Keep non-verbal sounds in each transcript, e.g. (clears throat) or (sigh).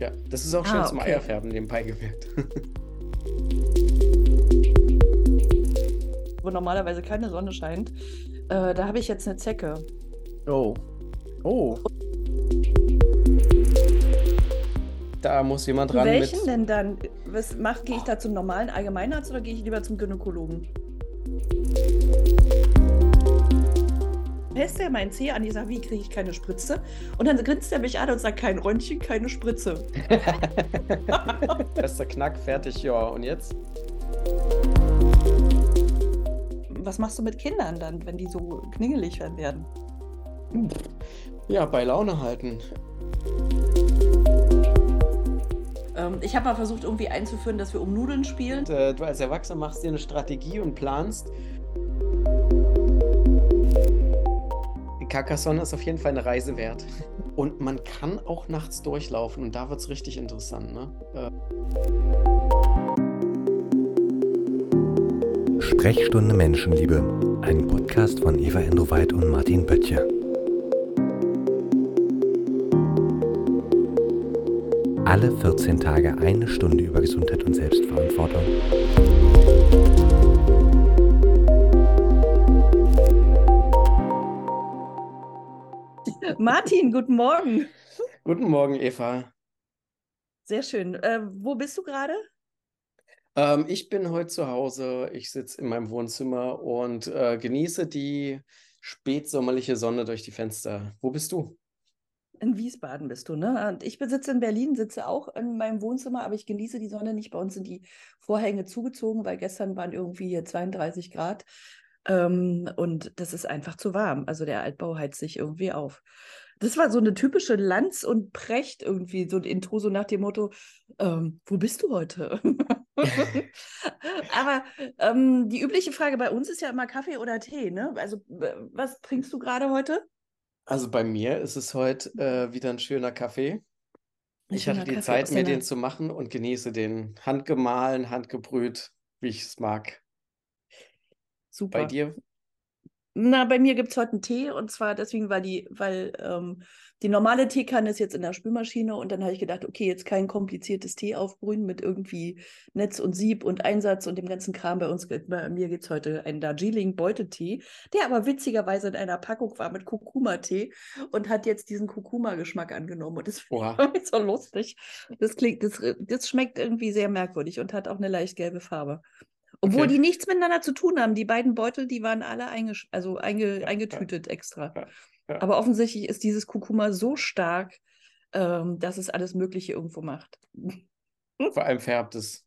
Ja, das ist auch schön Ah, zum okay. Eierfärben nebenbei gewirkt. (laughs) Wo normalerweise keine Sonne scheint. Äh, da habe ich jetzt eine Zecke. Oh. Oh. Da muss jemand ran welchen mit. denn dann? Was gehe ich da zum normalen Allgemeinarzt oder gehe ich lieber zum Gynäkologen? Fässt er meinen Zeh an, ich sage, wie kriege ich keine Spritze? Und dann grinst er mich an und sagt, kein Röntgen, keine Spritze. (laughs) Bester Knack, fertig, ja. Und jetzt? Was machst du mit Kindern dann, wenn die so kningelig werden? Ja, bei Laune halten. Ähm, ich habe mal versucht, irgendwie einzuführen, dass wir um Nudeln spielen. Und, äh, du als Erwachsener machst dir eine Strategie und planst. Carcassonne ist auf jeden Fall eine Reise wert. (laughs) Und man kann auch nachts durchlaufen und da wird es richtig interessant, ne? Äh, Sprechstunde Menschenliebe, ein Podcast von Eva Endoweit und Martin Böttcher. Alle 14 Tage eine Stunde über Gesundheit und Selbstverantwortung. Martin, guten Morgen. Guten Morgen, Eva. Sehr schön. Äh, wo bist du gerade? Ähm, ich bin heute zu Hause. Ich sitze in meinem Wohnzimmer und äh, genieße die spätsommerliche Sonne durch die Fenster. Wo bist du? In Wiesbaden bist du, ne? Und ich sitze in Berlin, sitze auch in meinem Wohnzimmer, aber ich genieße die Sonne nicht. Bei uns sind die Vorhänge zugezogen, weil gestern waren irgendwie hier 32 Grad. Ähm, und das ist einfach zu warm. Also der Altbau heizt sich irgendwie auf. Das war so eine typische Lanz und Precht irgendwie, so ein Intro, so nach dem Motto, ähm, wo bist du heute? (laughs) (laughs) Aber ähm, die übliche Frage bei uns ist ja immer Kaffee oder Tee, ne? Also, was trinkst du gerade heute? Also bei mir ist es heute äh, wieder ein schöner Kaffee. Ich schöner hatte die Kaffee Zeit, mir den zu machen und genieße den handgemahlen, handgebrüht, wie ich es mag. Super. Bei dir? Na, bei mir gibt es heute einen Tee und zwar deswegen, weil die, weil ähm, die normale Teekanne ist jetzt in der Spülmaschine und dann habe ich gedacht, okay, jetzt kein kompliziertes Tee aufbrühen mit irgendwie Netz und Sieb und Einsatz und dem ganzen Kram. Bei uns, bei mir gibt es heute einen Darjeeling Beutetee, der aber witzigerweise in einer Packung war mit Kurkuma-Tee und hat jetzt diesen Kurkuma-Geschmack angenommen und das (laughs) war so lustig. Das klingt, das, das schmeckt irgendwie sehr merkwürdig und hat auch eine leicht gelbe Farbe. Obwohl Okay. die nichts miteinander zu tun haben. Die beiden Beutel, die waren alle eingesch also einge eingetütet extra. ja, ja. Aber offensichtlich ist dieses Kurkuma so stark, ähm, dass es alles Mögliche irgendwo macht. (laughs) Vor allem färbt es.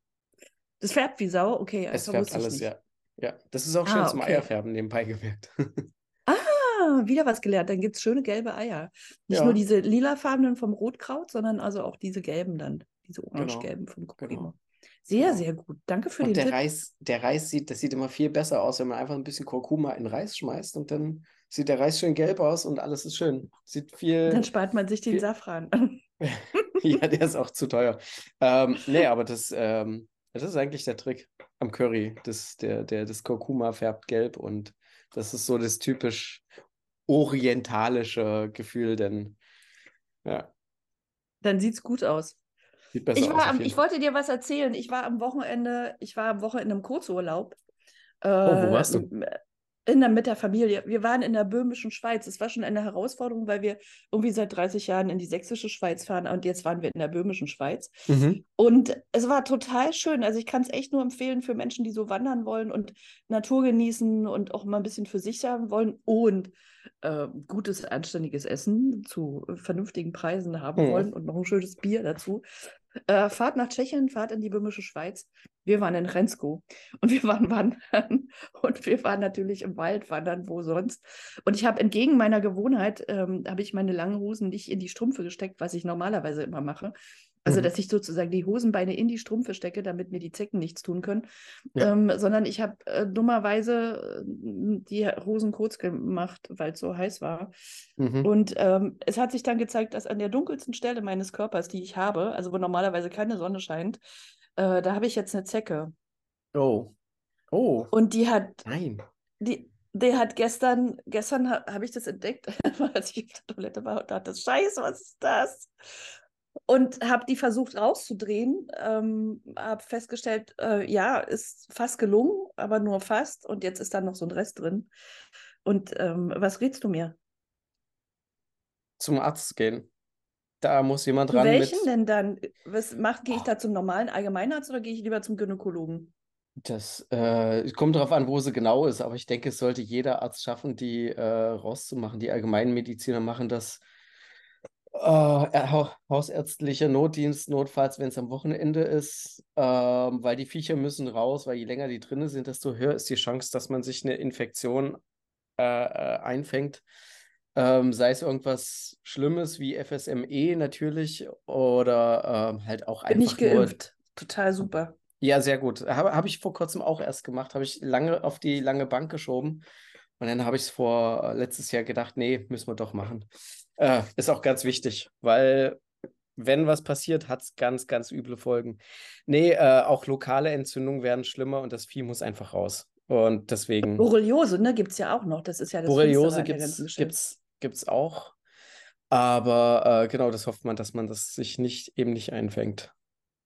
Das färbt wie Sau, okay, Es einfach färbt alles, ja. Ja, das ist auch schön Ah, zum okay. Eierfärben nebenbei gewirkt. (laughs) Ah, wieder was gelernt. Dann gibt es schöne gelbe Eier. Nicht Ja. nur diese lilafarbenen vom Rotkraut, sondern also auch diese gelben dann. Diese Genau, orange-gelben vom Kurkuma. genau. Sehr, Genau. sehr gut. Danke für Und den der Tipp. Reis, der Reis sieht, das sieht immer viel besser aus, wenn man einfach ein bisschen Kurkuma in Reis schmeißt und dann sieht der Reis schön gelb aus und alles ist schön. Sieht viel. Dann spart man sich den viel- Safran. (laughs) ja, (laughs) der ist auch zu teuer. Ähm, nee, aber das, ähm, das ist eigentlich der Trick am Curry. Das, der, der, das Kurkuma färbt gelb und das ist so das typisch orientalische Gefühl, denn ja, Dann sieht es gut aus. Sieht besser Ich, aus. war auf am, ich wollte dir was erzählen. Ich war am Wochenende, ich war am Wochenende im Kurzurlaub. Oh, wo warst du? In der, mit der Familie. Wir waren in der böhmischen Schweiz. Es war schon eine Herausforderung, weil wir irgendwie seit 30 Jahren in die sächsische Schweiz fahren und jetzt waren wir in der böhmischen Schweiz. Mhm. Und es war total schön. Also ich kann es echt nur empfehlen für Menschen, die so wandern wollen und Natur genießen und auch mal ein bisschen für sich sein wollen und äh, gutes, anständiges Essen zu vernünftigen Preisen haben Mhm. wollen und noch ein schönes Bier dazu. Äh, fahrt nach Tschechien, fahrt in die böhmische Schweiz. Wir waren in Rensko und wir waren wandern (laughs) und wir waren natürlich im Wald wandern, wo sonst. Und ich habe entgegen meiner Gewohnheit, ähm, habe ich meine langen Hosen nicht in die Strümpfe gesteckt, was ich normalerweise immer mache. Also, Mhm. dass ich sozusagen die Hosenbeine in die Strümpfe stecke, damit mir die Zecken nichts tun können. Ja. Ähm, sondern ich habe äh, dummerweise äh, die Hosen kurz gemacht, weil es so heiß war. Mhm. Und ähm, es hat sich dann gezeigt, dass an der dunkelsten Stelle meines Körpers, die ich habe, also wo normalerweise keine Sonne scheint, äh, da habe ich jetzt eine Zecke. Oh. Oh. Und die hat, Nein. die, die hat gestern, gestern ha, habe ich das entdeckt, (laughs) als ich auf der Toilette war und dachte, Scheiße, was ist das? Und habe die versucht rauszudrehen. Ähm, habe festgestellt, äh, ja, ist fast gelungen, aber nur fast. Und jetzt ist da noch so ein Rest drin. Und ähm, was rätst du mir? Zum Arzt gehen. Da muss jemand ran welchen mit. denn dann? Was macht, gehe ich da zum normalen Allgemeinarzt oder gehe ich lieber zum Gynäkologen? Das äh, kommt darauf an, wo sie genau ist, aber ich denke, es sollte jeder Arzt schaffen, die äh, rauszumachen. Die Allgemeinmediziner machen das äh, ha- hausärztlicher Notdienst, notfalls, wenn es am Wochenende ist, ähm, weil die Viecher müssen raus, weil je länger die drinne sind, desto höher ist die Chance, dass man sich eine Infektion äh, äh, einfängt. Ähm, sei es irgendwas Schlimmes wie FSME natürlich oder ähm, halt auch Bin ich einfach nur geimpft. Total super. ja, sehr gut. Habe hab ich vor kurzem auch erst gemacht. Habe ich lange auf die lange Bank geschoben. Und dann habe ich es vor äh, letztes Jahr gedacht, nee, müssen wir doch machen. Äh, ist auch ganz wichtig, weil wenn was passiert, hat es ganz, ganz üble Folgen. Nee, äh, auch lokale Entzündungen werden schlimmer und das Vieh muss einfach raus. Und deswegen, Borreliose, ne, gibt es ja auch noch. Das ist ja das Borreliose gibt es Geschichte. gibt's, gibt's auch. Aber äh, genau, das hofft man, dass man das sich nicht eben nicht einfängt.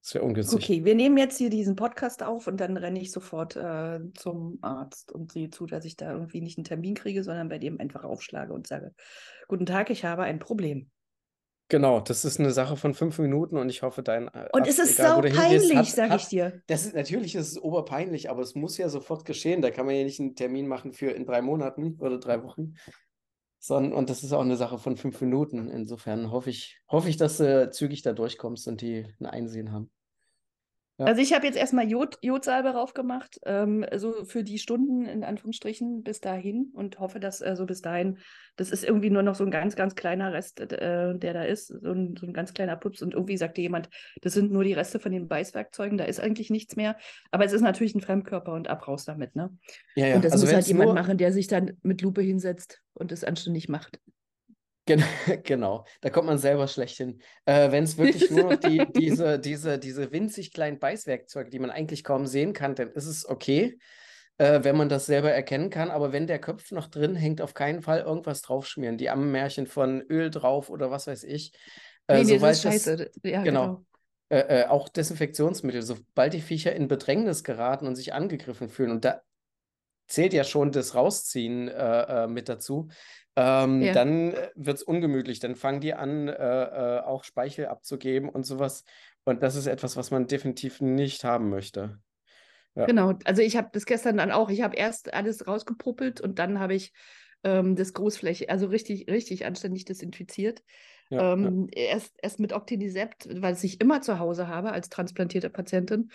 Das wäre ungünstig. Okay, wir nehmen jetzt hier diesen Podcast auf und dann renne ich sofort äh, zum Arzt und sehe zu, dass ich da irgendwie nicht einen Termin kriege, sondern bei dem einfach aufschlage und sage, guten Tag, ich habe ein Problem. Genau, das ist eine Sache von fünf Minuten und ich hoffe, dein äh, Und Arzt, es ist egal sau peinlich, hat, ich dir. Das ist, natürlich ist es oberpeinlich, aber es muss ja sofort geschehen. Da kann man ja nicht einen Termin machen für in drei Monaten oder drei Wochen. Sondern, und das ist auch eine Sache von fünf Minuten. Insofern hoffe ich, hoffe ich, dass du zügig da durchkommst und die ein Einsehen haben. Ja. Also ich habe jetzt erstmal Jod, Jodsalbe raufgemacht, ähm, so für die Stunden in Anführungsstrichen bis dahin und hoffe, dass äh, so bis dahin, das ist irgendwie nur noch so ein ganz, ganz kleiner Rest, äh, der da ist, so ein, so ein ganz kleiner Pups und irgendwie sagte jemand, das sind nur die Reste von den Beißwerkzeugen, da ist eigentlich nichts mehr, aber es ist natürlich ein Fremdkörper und ab raus damit, ne? Ja, ja. Und das Also muss halt jemand nur, machen, der sich dann mit Lupe hinsetzt und es anständig macht. Gen (laughs) genau, da kommt man selber schlecht hin. Äh, wenn es wirklich nur noch die, (laughs) diese, diese, diese winzig kleinen Beißwerkzeuge, die man eigentlich kaum sehen kann, dann ist es okay, äh, wenn man das selber erkennen kann. Aber wenn der Kopf noch drin hängt, auf keinen Fall irgendwas draufschmieren. Die Ammenmärchen von Öl drauf oder was weiß ich. Äh, Nee, nee, das ist sobald das, scheiße. Ja, genau. genau. äh, äh, auch Desinfektionsmittel, sobald die Viecher in Bedrängnis geraten und sich angegriffen fühlen, und da zählt ja schon das Rausziehen äh, äh, mit dazu, ähm, Ja. dann wird es ungemütlich. Dann fangen die an, äh, äh, auch Speichel abzugeben und sowas. Und das ist etwas, was man definitiv nicht haben möchte. Ja. Genau, also ich habe das gestern dann auch, ich habe erst alles rausgepuppelt und dann habe ich ähm, das Großfläche, also richtig, richtig anständig desinfiziert. Ja, ja. ähm, erst, erst mit Octinisept, weil ich immer zu Hause habe als transplantierte Patientin.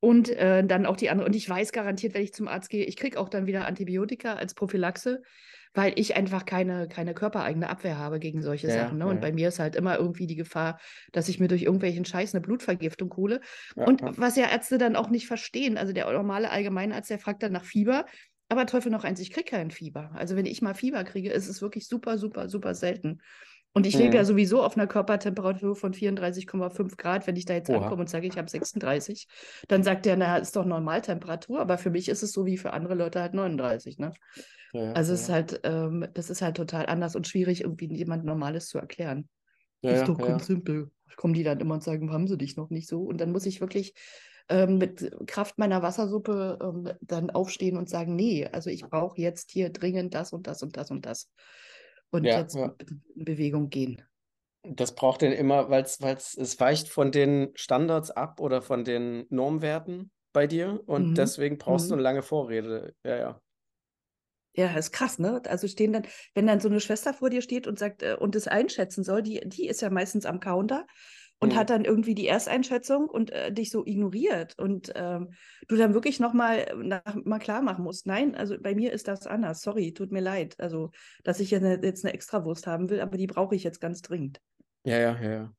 Und äh, dann auch die andere. Und ich weiß garantiert, wenn ich zum Arzt gehe, ich kriege auch dann wieder Antibiotika als Prophylaxe, weil ich einfach keine, keine körpereigene Abwehr habe gegen solche Ja, Sachen. Ne? ja, Und bei mir ist halt immer irgendwie die Gefahr, dass ich mir durch irgendwelchen Scheiß eine Blutvergiftung hole. Ja, Und was ja Ärzte dann auch nicht verstehen, also der normale Allgemeinarzt, der fragt dann nach Fieber, aber Teufel noch eins, ich kriege kein Fieber. Also wenn ich mal Fieber kriege, ist es wirklich super, super, super selten. Und ich lebe ja Mhm. sowieso auf einer Körpertemperatur von 34,5 Grad. Wenn ich da jetzt Oha. ankomme und sage, ich habe 36, dann sagt der, na, ist doch Normaltemperatur, aber für mich ist es so wie für andere Leute halt 39, ne? Ja, ja, Also es ist ja. halt, ähm, das ist halt total anders und schwierig, irgendwie jemand Normales zu erklären. Ja, Ist ja, doch ja. ganz simpel. Kommen die dann immer und sagen, haben sie dich noch nicht so? Und dann muss ich wirklich ähm, mit Kraft meiner Wassersuppe ähm, dann aufstehen und sagen, nee, also ich brauche jetzt hier dringend das und das und das und das. Und Ja, jetzt ja. in Bewegung gehen. Das braucht denn immer, weil es es weicht von den Standards ab oder von den Normwerten bei dir und Mhm. deswegen brauchst du Mhm. eine lange Vorrede. Ja, ja. Ja, ist krass, ne? Also stehen dann, wenn dann so eine Schwester vor dir steht und sagt äh, und es einschätzen soll, die, die ist ja meistens am Counter und Mhm. hat dann irgendwie die Ersteinschätzung und äh, dich so ignoriert und ähm, du dann wirklich nochmal mal klar machen musst, nein, also bei mir ist das anders, sorry, tut mir leid, also dass ich jetzt eine, jetzt eine Extrawurst haben will, aber die brauche ich jetzt ganz dringend. Ja, ja, ja, ja.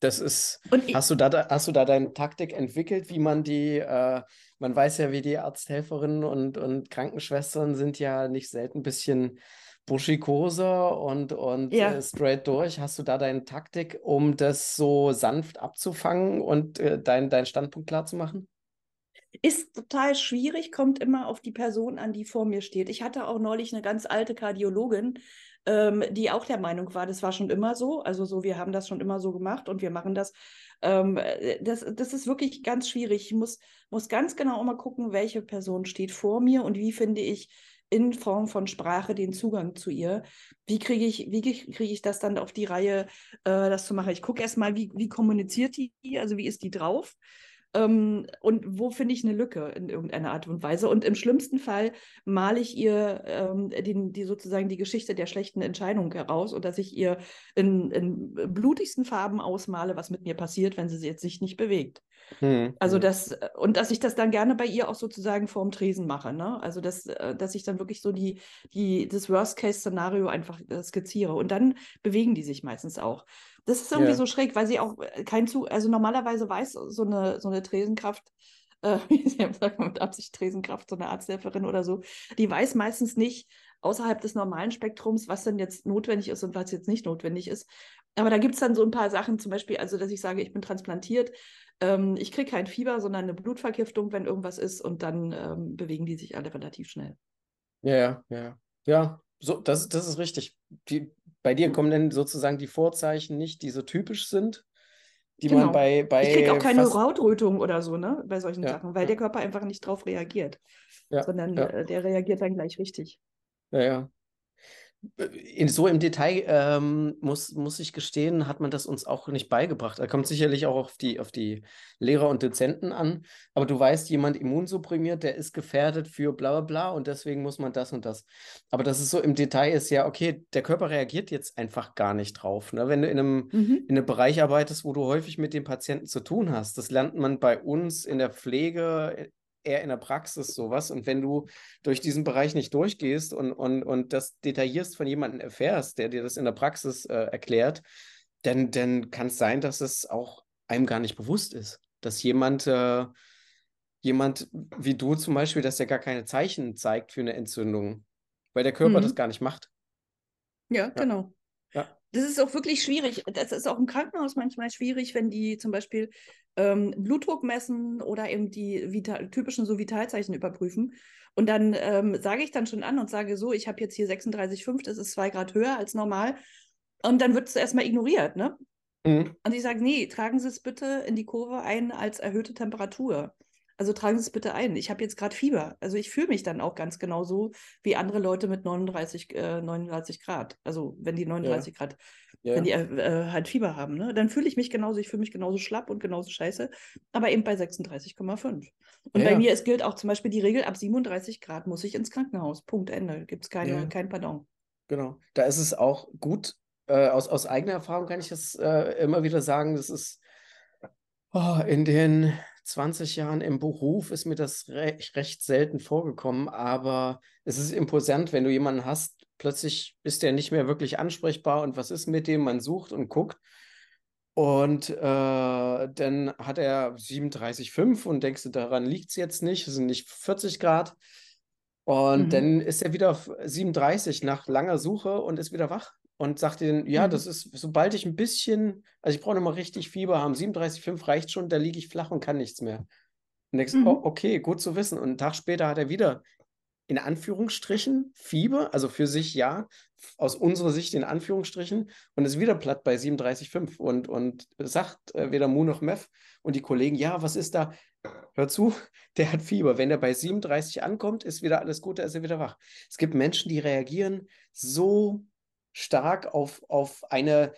Das ist, Und ich, hast du da, da, hast du da deine Taktik entwickelt, wie man die, äh, man weiß ja, wie die Arzthelferinnen und, und Krankenschwestern sind ja nicht selten ein bisschen buschikoser und, und Ja. äh, straight durch. Hast du da deine Taktik, um das so sanft abzufangen und äh, dein, deinen Standpunkt klar zu machen? Ist total schwierig, kommt immer auf die Person an, die vor mir steht. Ich hatte auch neulich eine ganz alte Kardiologin, ähm, die auch der Meinung war, das war schon immer so. Also so, wir haben das schon immer so gemacht und wir machen das. Ähm, äh, das, das ist wirklich ganz schwierig. Ich muss, muss ganz genau immer gucken, welche Person steht vor mir und wie finde ich in Form von Sprache den Zugang zu ihr. Wie kriege ich, wie ich das dann auf die Reihe, äh, das zu machen? Ich gucke erstmal, wie, wie kommuniziert die, also wie ist die drauf? Ähm, und wo finde ich eine Lücke in irgendeiner Art und Weise? Und im schlimmsten Fall male ich ihr ähm, den, die sozusagen die Geschichte der schlechten Entscheidung heraus und dass ich ihr in, in blutigsten Farben ausmale, was mit mir passiert, wenn sie sich jetzt sich nicht bewegt. Hm, also hm. das, und dass ich das dann gerne bei ihr auch sozusagen vorm Tresen mache, ne? Also dass, äh, dass ich dann wirklich so die, die, das Worst-Case-Szenario einfach äh, skizziere. Und dann bewegen die sich meistens auch. Das ist irgendwie ja. so schräg, weil sie auch äh, kein Zug, also normalerweise weiß so eine, so eine Tresenkraft, (laughs) äh, wie sie sagt mit Absicht Tresenkraft, so eine Arzthelferin oder so, die weiß meistens nicht außerhalb des normalen Spektrums, was denn jetzt notwendig ist und was jetzt nicht notwendig ist. Aber da gibt es dann so ein paar Sachen, zum Beispiel, also dass ich sage, ich bin transplantiert, ähm, ich kriege kein Fieber, sondern eine Blutvergiftung, wenn irgendwas ist, und dann ähm, bewegen die sich alle relativ schnell. Ja, ja, ja. Ja, so, das, das ist richtig. Die, bei dir kommen dann sozusagen die Vorzeichen nicht, die so typisch sind, die genau. man bei, bei. Ich kriege auch keine fast... Hautrötung oder so, ne, bei solchen ja, Sachen, weil ja. der Körper einfach nicht drauf reagiert. Ja, sondern äh, der reagiert dann gleich richtig. Ja, ja. In, so im Detail ähm, muss, muss ich gestehen, hat man das uns auch nicht beigebracht. Da kommt sicherlich auch auf die, auf die Lehrer und Dozenten an. Aber du weißt, jemand immunsupprimiert, der ist gefährdet für bla bla bla und deswegen muss man das und das. Aber das ist so im Detail ist ja, okay, der Körper reagiert jetzt einfach gar nicht drauf. Ne? Wenn du in einem, mhm. in einem Bereich arbeitest, wo du häufig mit dem Patienten zu tun hast, das lernt man bei uns in der Pflege, eher in der Praxis sowas. Und wenn du durch diesen Bereich nicht durchgehst und, und, und das detaillierst von jemandem erfährst, der dir das in der Praxis äh, erklärt, dann, dann kann es sein, dass es auch einem gar nicht bewusst ist, dass jemand, äh, jemand wie du zum Beispiel, dass der gar keine Zeichen zeigt für eine Entzündung, weil der Körper mhm. das gar nicht macht. Ja, ja. genau. Das ist auch wirklich schwierig. Das ist auch im Krankenhaus manchmal schwierig, wenn die zum Beispiel ähm, Blutdruck messen oder eben die Vital typischen so Vitalzeichen überprüfen. Und dann ähm, sage ich dann schon an und sage so, ich habe jetzt hier 36,5, das ist zwei Grad höher als normal. Und dann wird es erstmal ignoriert, ne? Mhm. Und ich sage, nee, tragen Sie es bitte in die Kurve ein als erhöhte Temperatur. Also tragen Sie es bitte ein. Ich habe jetzt gerade Fieber. Also ich fühle mich dann auch ganz genau so wie andere Leute mit 39, äh, 39 Grad. Also wenn die 39 ja. Grad, ja. wenn die äh, äh, halt Fieber haben, ne? dann fühle ich mich genauso. Ich fühle mich genauso schlapp und genauso scheiße, aber eben bei 36,5. Und ja. bei mir es gilt auch zum Beispiel die Regel, ab 37 Grad muss ich ins Krankenhaus. Punkt, Ende. Gibt es keine, kein Pardon. Genau. Da ist es auch gut, äh, aus, aus eigener Erfahrung kann ich das äh, immer wieder sagen, das ist oh, in den 20 Jahren im Beruf ist mir das recht, recht selten vorgekommen, aber es ist imposant, wenn du jemanden hast, plötzlich ist der nicht mehr wirklich ansprechbar und was ist mit dem? Man sucht und guckt. Und äh, dann hat er 37,5 und denkst du, daran liegt es jetzt nicht, es sind nicht 40 Grad. Und mhm. dann ist er wieder auf 37 nach langer Suche und ist wieder wach und sagt ihnen, ja, mhm. das ist, sobald ich ein bisschen, also ich brauche nochmal richtig Fieber haben, 37,5 reicht schon, da liege ich flach und kann nichts mehr. Und denkst, mhm. oh, okay, gut zu wissen. Und einen Tag später hat er wieder in Anführungsstrichen Fieber, also für sich ja, aus unserer Sicht in Anführungsstrichen, und ist wieder platt bei 37,5 und, und sagt äh, weder Mu noch Meth. Und die Kollegen, ja, was ist da? Hör zu, (laughs) der hat Fieber. Wenn er bei 37 ankommt, ist wieder alles gut, da ist er wieder wach. Es gibt Menschen, die reagieren so stark auf, auf eine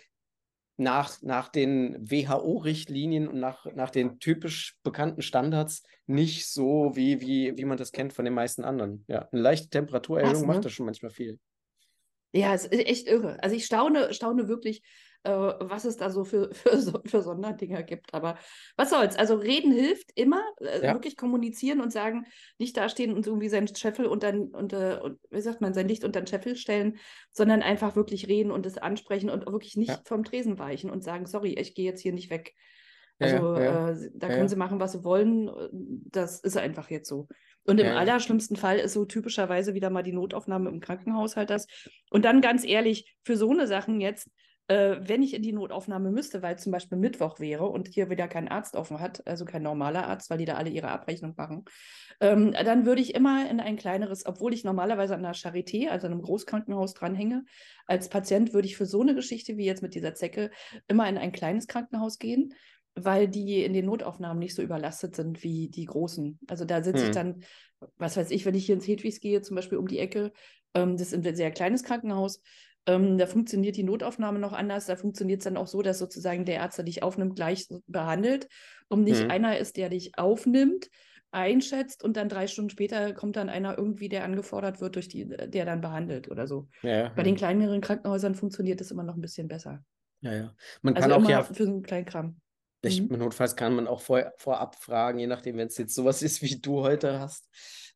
nach, nach den WHO-Richtlinien und nach, nach den typisch bekannten Standards nicht so, wie, wie, wie man das kennt von den meisten anderen. Ja, eine leichte Temperaturerhöhung Krass, ne? macht das schon manchmal viel. Ja, es ist echt irre. Also ich staune, staune wirklich, äh, was es da so für, (laughs) für, für Sonderdinger gibt. Aber was soll's? Also reden hilft immer, äh, ja. wirklich kommunizieren und sagen, nicht dastehen und irgendwie seinen Scheffel unter, unter und, wie sagt man, sein Licht unter den Scheffel stellen, sondern einfach wirklich reden und es ansprechen und wirklich nicht ja. vom Tresen weichen und sagen, sorry, ich gehe jetzt hier nicht weg. Also ja, äh, da können sie machen, was sie wollen. Das ist einfach jetzt so. Und im ja. allerschlimmsten Fall ist so typischerweise wieder mal die Notaufnahme im Krankenhaus halt das. Und dann ganz ehrlich, für so eine Sachen jetzt, äh, wenn ich in die Notaufnahme müsste, weil zum Beispiel Mittwoch wäre und hier wieder kein Arzt offen hat, also kein normaler Arzt, weil die da alle ihre Abrechnung machen, ähm, dann würde ich immer in ein kleineres, obwohl ich normalerweise an der Charité, also einem Großkrankenhaus dranhänge, als Patient würde ich für so eine Geschichte wie jetzt mit dieser Zecke immer in ein kleines Krankenhaus gehen, weil die in den Notaufnahmen nicht so überlastet sind wie die großen. Also da sitze hm. ich dann, was weiß ich, wenn ich hier ins Hedwigs gehe, zum Beispiel um die Ecke, ähm, das ist ein sehr kleines Krankenhaus, ähm, da funktioniert die Notaufnahme noch anders. Da funktioniert es dann auch so, dass sozusagen der Arzt, der dich aufnimmt, gleich behandelt und nicht mhm. einer ist, der dich aufnimmt, einschätzt und dann drei Stunden später kommt dann einer irgendwie, der angefordert wird, durch die, der dann behandelt oder so. Ja, Bei ja. den kleineren Krankenhäusern funktioniert das immer noch ein bisschen besser. Ja, ja. Man also kann auch ja für so einen kleinen Kram. Ich, mhm. Notfalls kann man auch vor, vorab fragen, je nachdem, wenn es jetzt sowas ist, wie du heute hast,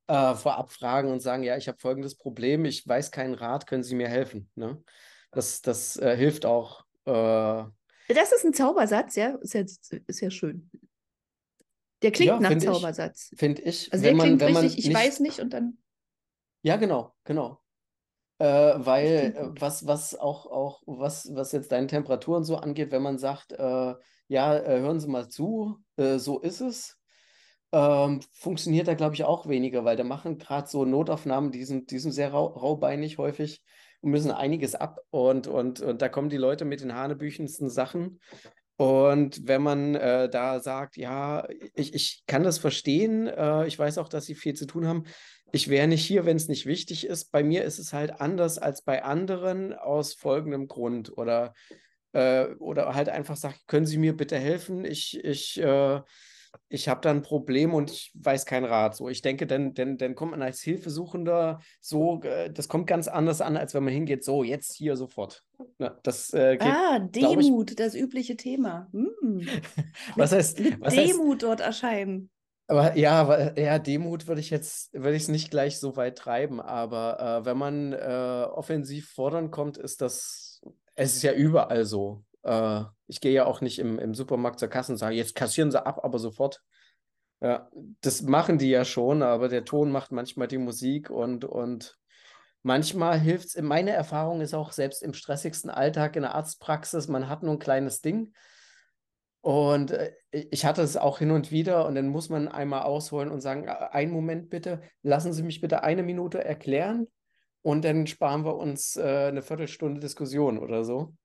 äh, vorab fragen und sagen, ja, ich habe folgendes Problem, ich weiß keinen Rat, können Sie mir helfen? Ne? Das, das äh, hilft auch. Äh, das ist ein Zaubersatz, ja, ist ja, ist ja schön. Der klingt ja, nach Zaubersatz. Finde ich. Also der man, klingt richtig, ich nicht... weiß nicht und dann. Ja, genau, genau. Äh, weil äh, was, was auch, auch, was, was jetzt deine Temperaturen so angeht, wenn man sagt, äh, ja, äh, hören Sie mal zu, äh, so ist es, ähm, funktioniert da, glaube ich, auch weniger, weil da machen gerade so Notaufnahmen, die sind, die sind sehr rau raubeinig häufig und müssen einiges ab und, und, und da kommen die Leute mit den hanebüchensten Sachen. Und wenn man äh, da sagt, ja, ich, ich kann das verstehen, äh, ich weiß auch, dass sie viel zu tun haben, ich wäre nicht hier, wenn es nicht wichtig ist. Bei mir ist es halt anders als bei anderen aus folgendem Grund oder, äh, oder halt einfach sagt, können Sie mir bitte helfen? Ich, ich äh, ich habe da ein Problem und ich weiß keinen Rat. So, ich denke, dann, dann, dann kommt man als Hilfesuchender so, äh, das kommt ganz anders an, als wenn man hingeht, so, jetzt hier sofort. Ja, das, äh, geht, ah, Demut, ich, das übliche Thema. Hm. (laughs) was heißt, mit was Demut heißt, dort erscheinen. Aber ja, aber, ja, Demut würde ich jetzt, würde ich es nicht gleich so weit treiben, aber äh, wenn man äh, offensiv fordern kommt, ist das, es ist ja überall so. Äh, ich gehe ja auch nicht im, im Supermarkt zur Kasse und sage, jetzt kassieren sie ab, aber sofort. Ja, das machen die ja schon, aber der Ton macht manchmal die Musik und, und manchmal hilft es. Meine Erfahrung ist auch selbst im stressigsten Alltag in der Arztpraxis, man hat nur ein kleines Ding. Und äh, ich hatte es auch hin und wieder und dann muss man einmal ausholen und sagen, einen Moment bitte, lassen Sie mich bitte eine Minute erklären und dann sparen wir uns äh, eine Viertelstunde Diskussion oder so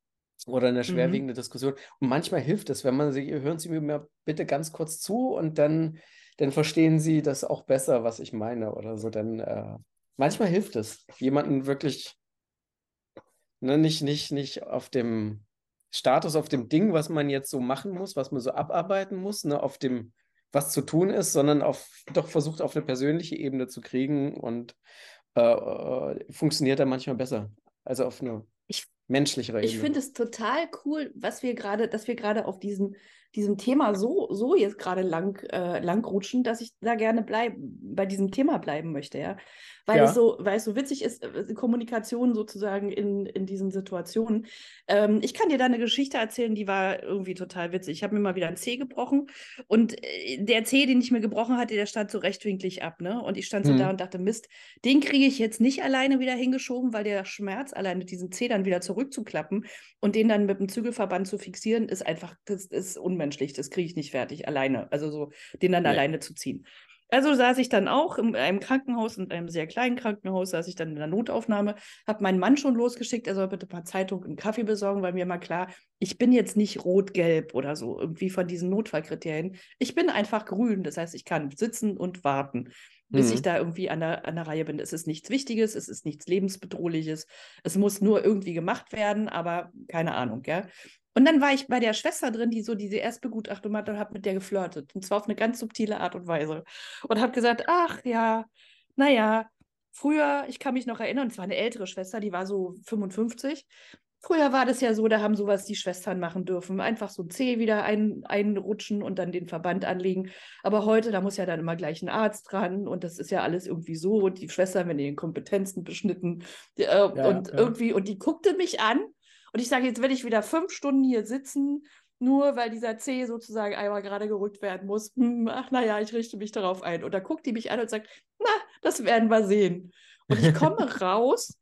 oder eine schwerwiegende mhm. Diskussion. Und manchmal hilft es, wenn man sie, hören Sie mir bitte ganz kurz zu und dann, dann verstehen Sie das auch besser, was ich meine oder so. Dann äh, manchmal hilft es, jemanden wirklich ne, nicht, nicht, nicht auf dem Status, auf dem Ding, was man jetzt so machen muss, was man so abarbeiten muss, ne, auf dem, was zu tun ist, sondern auf, doch versucht auf eine persönliche Ebene zu kriegen und äh, äh funktioniert dann manchmal besser. Also auf eine ich menschlicherer Ebene. Ich finde es total cool, was wir gerade, dass wir gerade auf diesem, diesem Thema so, so jetzt gerade lang, äh, lang rutschen, dass ich da gerne bleiben, bei diesem Thema bleiben möchte, ja. Weil, ja. Es, so, weil es so witzig ist, äh, Kommunikation sozusagen in, in diesen Situationen. Ähm, ich kann dir da eine Geschichte erzählen, die war irgendwie total witzig. Ich habe mir mal wieder ein C gebrochen und äh, der C, den ich mir gebrochen hatte, der stand so rechtwinklig ab, ne? Und ich stand so mhm. da und dachte, Mist, den kriege ich jetzt nicht alleine wieder hingeschoben, weil der Schmerz alleine diesen C dann wieder zurückzuklappen und den dann mit dem Zügelverband zu fixieren, ist einfach, das ist unmenschlich. Das kriege ich nicht fertig, alleine. Also so, den dann nee. alleine zu ziehen. Also saß ich dann auch in einem Krankenhaus, in einem sehr kleinen Krankenhaus, saß ich dann in der Notaufnahme, habe meinen Mann schon losgeschickt, er soll bitte ein paar Zeitungen und Kaffee besorgen, weil mir mal klar, ich bin jetzt nicht rot-gelb oder so, irgendwie von diesen Notfallkriterien. Ich bin einfach grün, das heißt, ich kann sitzen und warten, bis mhm. ich da irgendwie an der, an der Reihe bin. Es ist nichts Wichtiges, es ist nichts Lebensbedrohliches, es muss nur irgendwie gemacht werden, aber keine Ahnung, ja. Und dann war ich bei der Schwester drin, die so diese Erstbegutachtung hat und habe mit der geflirtet. Und zwar auf eine ganz subtile Art und Weise. Und habe gesagt, ach ja, naja, früher, ich kann mich noch erinnern, es war eine ältere Schwester, die war so 55. Früher war das ja so, da haben sowas die Schwestern machen dürfen. Einfach so ein C wieder ein, einrutschen und dann den Verband anlegen. Aber heute, da muss ja dann immer gleich ein Arzt dran und das ist ja alles irgendwie so. Und die Schwestern werden in den Kompetenzen beschnitten. Äh, ja, und ja. irgendwie, und die guckte mich an und ich sage, jetzt werde ich wieder fünf Stunden hier sitzen, nur weil dieser C sozusagen einmal gerade gerückt werden muss. Hm, ach, naja, ich richte mich darauf ein. Und da guckt die mich an und sagt, na, das werden wir sehen. Und ich komme (laughs) raus,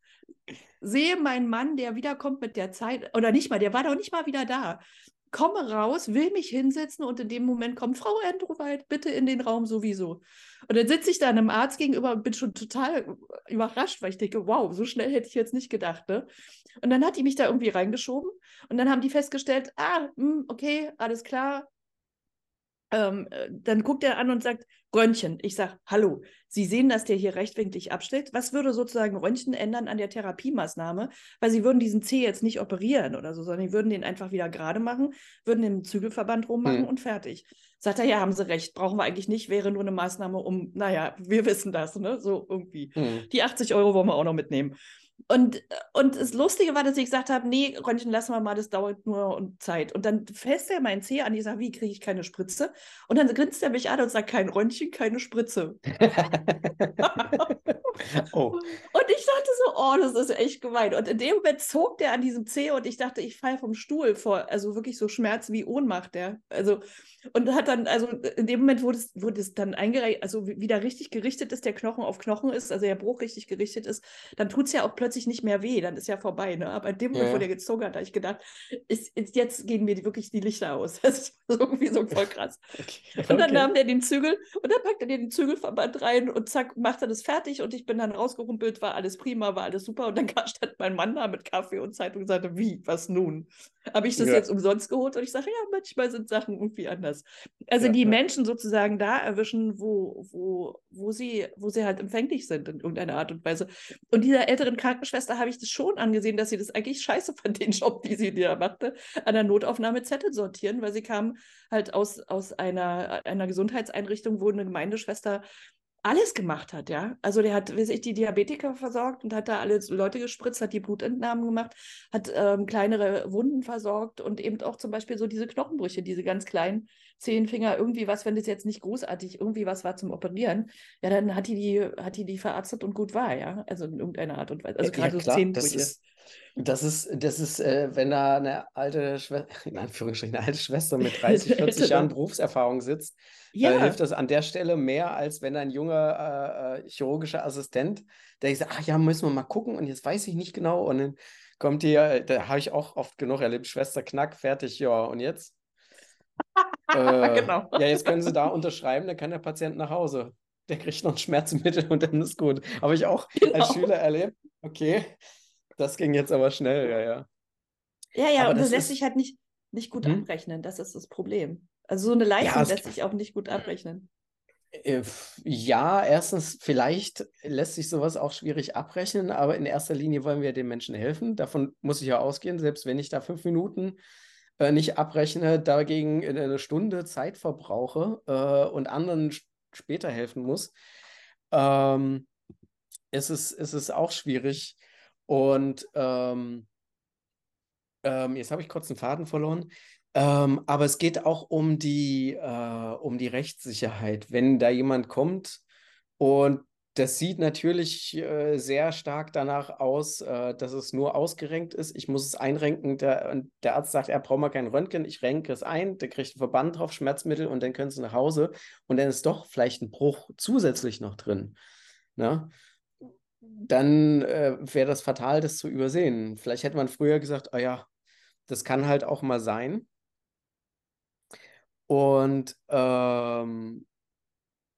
sehe meinen Mann, der wiederkommt mit der Zeit, oder nicht mal, der war doch nicht mal wieder da. Komme raus, will mich hinsetzen und in dem Moment kommt Frau Endrowald bitte in den Raum sowieso. Und dann sitze ich da einem Arzt gegenüber und bin schon total überrascht, weil ich denke, wow, so schnell hätte ich jetzt nicht gedacht. Ne? Und dann hat die mich da irgendwie reingeschoben und dann haben die festgestellt, ah, hm, okay, alles klar, ähm, äh, dann guckt er an und sagt, Röntgen. Ich sage, hallo, Sie sehen, dass der hier rechtwinklig abstellt. Was würde sozusagen Röntgen ändern an der Therapiemaßnahme? Weil Sie würden diesen C jetzt nicht operieren oder so, sondern Sie würden den einfach wieder gerade machen, würden den Zügelverband rummachen hm. und fertig. Sagt er, ja, haben Sie recht, brauchen wir eigentlich nicht, wäre nur eine Maßnahme um, naja, wir wissen das, ne? So irgendwie. Hm. Die 80 Euro wollen wir auch noch mitnehmen. Und, und das Lustige war, dass ich gesagt habe, nee, Röntgen lassen wir mal, das dauert nur Zeit. Und dann fässt er meinen Zeh an, ich sage, wie kriege ich keine Spritze? Und dann grinst er mich an und sagt, kein Röntgen, keine Spritze. (laughs) (laughs) oh. Und ich dachte so, oh, das ist echt gemein. Und in dem Moment zog der an diesem Zeh und ich dachte, ich falle vom Stuhl vor, also wirklich so Schmerz wie Ohnmacht, der. Also, und hat dann, also in dem Moment wurde es, wurde es dann eingereicht, also wieder richtig gerichtet ist, der Knochen auf Knochen ist, also der Bruch richtig gerichtet ist, dann tut es ja auch plötzlich nicht mehr weh, dann ist ja vorbei. Ne? Aber in dem Moment, ja. wo der gezogen hat, habe ich gedacht, ist, ist, jetzt gehen mir wirklich die Lichter aus. (laughs) Das ist irgendwie so voll (laughs) krass. Okay. Und dann okay. nahm der den Zügel und dann packt er den Zügelverband rein und zack, macht er das fertig und ich bin dann rausgerumpelt, war alles prima, war alles super und dann (laughs) stand mein Mann da mit Kaffee und Zeitung und sagte, wie, was nun? Habe ich das ja. jetzt umsonst geholt? Und ich sage, ja, manchmal sind Sachen irgendwie anders. Also ja, die Menschen sozusagen da erwischen, wo, wo, wo, sie, wo sie halt empfänglich sind in irgendeiner Art und Weise. Und dieser älteren Kranken Krankenschwester habe ich das schon angesehen, dass sie das eigentlich scheiße fand, den Job, die sie da machte, an der Notaufnahme Zettel sortieren, weil sie kam halt aus, aus einer, einer Gesundheitseinrichtung, wo eine Gemeindeschwester alles gemacht hat, ja. Also der hat, weiß ich, die Diabetiker versorgt und hat da alle Leute gespritzt, hat die Blutentnahmen gemacht, hat ähm, kleinere Wunden versorgt und eben auch zum Beispiel so diese Knochenbrüche, diese ganz kleinen Zehenfinger, irgendwie was, wenn das jetzt nicht großartig irgendwie was war zum Operieren, ja, dann hat die die, hat die, die verarztet und gut war, ja. Also in irgendeiner Art und Weise. Also gerade ja, so Zehenbrüche. Das ist, das ist, das ist äh, wenn da eine alte Schwester, (laughs) in Anführungsstrichen, eine alte Schwester mit 30, 40 (laughs) Jahren Berufserfahrung sitzt, ja. äh, hilft das an der Stelle mehr, als wenn ein junger äh, äh chirurgischer Assistent, der sagt, ach ja, müssen wir mal gucken und jetzt weiß ich nicht genau und dann kommt hier, äh, da habe ich auch oft genug erlebt, Schwester Knack, fertig, ja, und jetzt? (laughs) äh, genau. Ja, jetzt können Sie da unterschreiben, dann kann der Patient nach Hause. Der kriegt noch ein Schmerzmittel und dann ist gut. Habe ich auch genau. als Schüler erlebt. Okay, das ging jetzt aber schnell, ja, ja. Ja, ja, aber und das, das lässt sich halt nicht, nicht gut hm? abrechnen. Das ist das Problem. Also so eine Leistung ja, lässt sich auch nicht gut abrechnen. Äh, ja, erstens, vielleicht lässt sich sowas auch schwierig abrechnen, aber in erster Linie wollen wir den Menschen helfen. Davon muss ich ja ausgehen, selbst wenn ich da fünf Minuten äh, nicht abrechne, dagegen eine Stunde Zeit verbrauche äh, und anderen später helfen muss, ähm, ist, es, ist es auch schwierig. Und ähm, ähm, jetzt habe ich kurz den Faden verloren. Ähm, aber es geht auch um die, äh, um die Rechtssicherheit. Wenn da jemand kommt und das sieht natürlich äh, sehr stark danach aus, äh, dass es nur ausgerenkt ist. Ich muss es einrenken. Der, der Arzt sagt, er braucht mal kein Röntgen. Ich renke es ein. Der kriegt einen Verband drauf, Schmerzmittel und dann können sie nach Hause. Und dann ist doch vielleicht ein Bruch zusätzlich noch drin. Ne? Dann äh, wäre das fatal, das zu übersehen. Vielleicht hätte man früher gesagt, oh ja, das kann halt auch mal sein. Und ähm,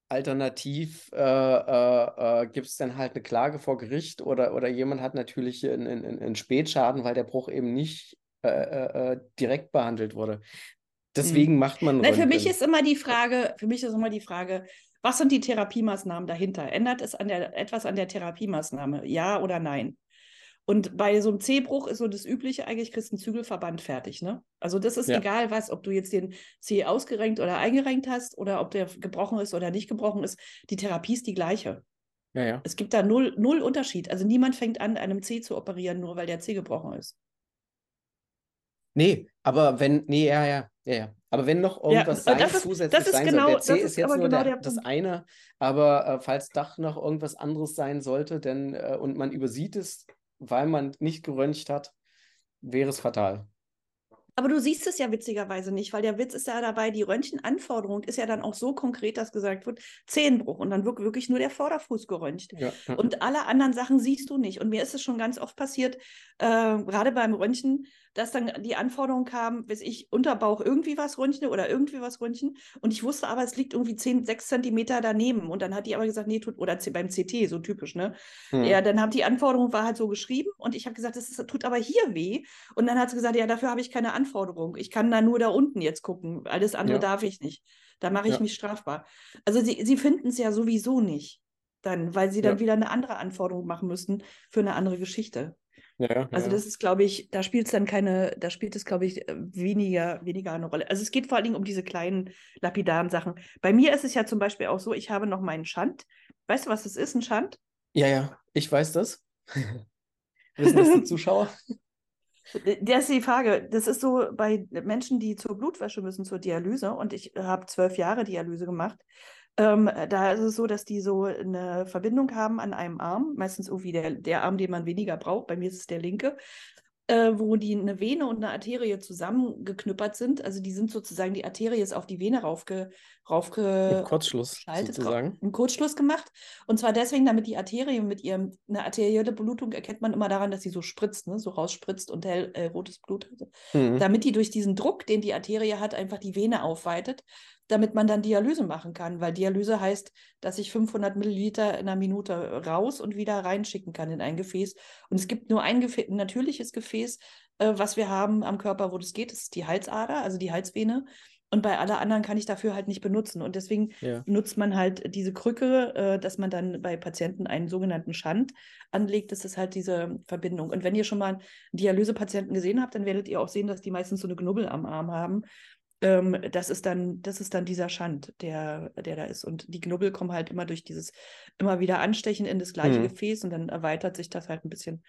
Alternativ äh, äh, äh gibt es dann halt eine Klage vor Gericht oder, oder jemand hat natürlich einen, einen, einen Spätschaden, weil der Bruch eben nicht äh, äh, äh direkt behandelt wurde. Deswegen hm. macht man. Nein, für mich ist immer die Frage, für mich ist immer die Frage, was sind die Therapiemaßnahmen dahinter? Ändert es an der, etwas an der Therapiemaßnahme? Ja oder nein? Und bei so einem C-Bruch ist so das Übliche, eigentlich kriegst du einen Zügelverband fertig. Ne? Also das ist ja. egal was, ob du jetzt den C ausgerenkt oder eingerenkt hast oder ob der gebrochen ist oder nicht gebrochen ist. Die Therapie ist die gleiche. Ja, ja. Es gibt da null, null Unterschied. Also niemand fängt an, einem C zu operieren, nur weil der C gebrochen ist. Nee, aber wenn, nee, ja, ja, ja, ja. Aber wenn noch irgendwas ja, sein, ist, zusätzlich sein genau, soll, der C ist, ist jetzt nur genau der, das eine, aber äh, falls doch noch irgendwas anderes sein sollte, denn äh, und man übersieht es, weil man nicht geröntgt hat, wäre es fatal. Aber du siehst es ja witzigerweise nicht, weil der Witz ist ja dabei, die Röntgenanforderung ist ja dann auch so konkret, dass gesagt wird, Zehenbruch und dann wird wirklich nur der Vorderfuß geröntgt. Ja. Und alle anderen Sachen siehst du nicht. Und mir ist es schon ganz oft passiert, äh, gerade beim Röntgen, dass dann die Anforderung kam, bis ich Unterbauch irgendwie was röntgen oder irgendwie was röntgen. Und ich wusste aber, es liegt irgendwie 10, 6 Zentimeter daneben. Und dann hat die aber gesagt, nee, tut, oder beim CT, so typisch, ne? Hm. Ja, dann haben die Anforderung war halt so geschrieben und ich habe gesagt, das ist, tut aber hier weh. Und dann hat sie gesagt, ja, dafür habe ich keine Anforderung. Ich kann da nur da unten jetzt gucken. Alles andere Ja. darf ich nicht. Da mache ich Ja. mich strafbar. Also sie, sie finden es ja sowieso nicht. Dann, weil sie dann Ja. wieder eine andere Anforderung machen müssten für eine andere Geschichte. Ja, Also ja. das ist, glaube ich, da spielt es dann keine, da spielt es, glaube ich, äh, weniger, weniger eine Rolle. Also es geht vor allen Dingen um diese kleinen lapidaren Sachen. Bei mir ist es ja zum Beispiel auch so, ich habe noch meinen Schand. Weißt du, was das ist, ein Schand? ja, ja, ich weiß das. (laughs) Wissen das die Zuschauer? (laughs) Das ist die Frage. Das ist so bei Menschen, die zur Blutwäsche müssen, zur Dialyse. Und ich habe zwölf Jahre Dialyse gemacht. Ähm, da ist es so, dass die so eine Verbindung haben an einem Arm, meistens irgendwie der, der Arm, den man weniger braucht. Bei mir ist es der linke, äh, wo die eine Vene und eine Arterie zusammengeknüppert sind. Also die sind sozusagen, die Arterie ist auf die Vene raufge, raufge Kurzschluss sozusagen. einen Kurzschluss gemacht. Und zwar deswegen, damit die Arterie mit ihrem, eine arterielle Blutung erkennt man immer daran, dass sie so spritzt, ne? so rausspritzt und hell, äh, rotes Blut hat. Mhm. Damit die durch diesen Druck, den die Arterie hat, einfach die Vene aufweitet, damit man dann Dialyse machen kann. Weil Dialyse heißt, dass ich 500 Milliliter in einer Minute raus und wieder reinschicken kann in ein Gefäß. Und es gibt nur ein, Gefä ein natürliches Gefäß, äh, was wir haben am Körper, wo das geht. Das ist die Halsader, also die Halsvene. Und bei aller anderen kann ich dafür halt nicht benutzen. Und deswegen Ja. nutzt man halt diese Krücke, äh, dass man dann bei Patienten einen sogenannten Schand anlegt. Das ist halt diese Verbindung. Und wenn ihr schon mal einen Dialysepatienten gesehen habt, dann werdet ihr auch sehen, dass die meistens so eine Knubbel am Arm haben. Ähm, das ist dann, das ist dann dieser Schand, der, der da ist. Und die Knubbel kommen halt immer durch dieses immer wieder Anstechen in das gleiche Mhm. Gefäß und dann erweitert sich das halt ein bisschen.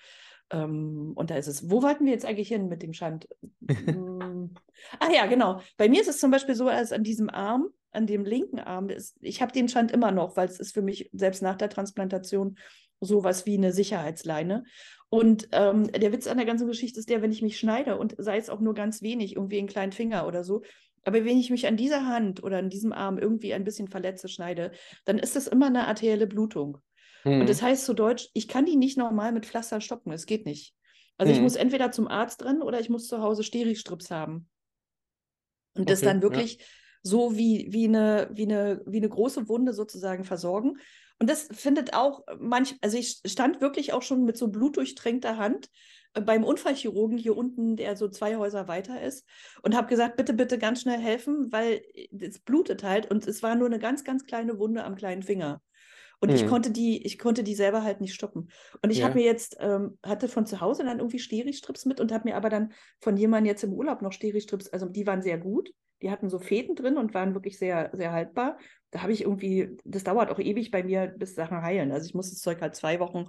Ähm, und da ist es. Wo wollten wir jetzt eigentlich hin mit dem Schand? Hm. Ach ja, genau. Bei mir ist es zum Beispiel so, als an diesem Arm, an dem linken Arm, ist, ich habe den Schand immer noch, weil es ist für mich selbst nach der Transplantation sowas wie eine Sicherheitsleine. Und ähm, der Witz an der ganzen Geschichte ist der, wenn ich mich schneide und sei es auch nur ganz wenig, irgendwie einen kleinen Finger oder so, aber wenn ich mich an dieser Hand oder an diesem Arm irgendwie ein bisschen verletze, schneide, dann ist das immer eine arterielle Blutung. Mhm. Und das heißt zu Deutsch, ich kann die nicht normal mit Pflaster stoppen. Es geht nicht. Also ich Mhm. muss entweder zum Arzt rennen oder ich muss zu Hause Steri-Strips haben. Und das Okay, dann ja. wirklich so wie, wie, eine, wie, eine, wie eine große Wunde sozusagen versorgen. Und das findet auch manch, also ich stand wirklich auch schon mit so blutdurchtränkter Hand äh, beim Unfallchirurgen hier unten, der so zwei Häuser weiter ist, und habe gesagt, bitte, bitte ganz schnell helfen, weil es blutet halt und es war nur eine ganz, ganz kleine Wunde am kleinen Finger. Und ich Mhm. konnte die, ich konnte die selber halt nicht stoppen. Und ich Ja. habe mir jetzt, ähm, hatte von zu Hause dann irgendwie Steri-Strips mit und habe mir aber dann von jemandem jetzt im Urlaub noch Steri-Strips, also die waren sehr gut. Die hatten so Fäden drin und waren wirklich sehr, sehr haltbar. Da habe ich irgendwie, das dauert auch ewig bei mir, bis Sachen heilen. Also ich muss das Zeug halt zwei Wochen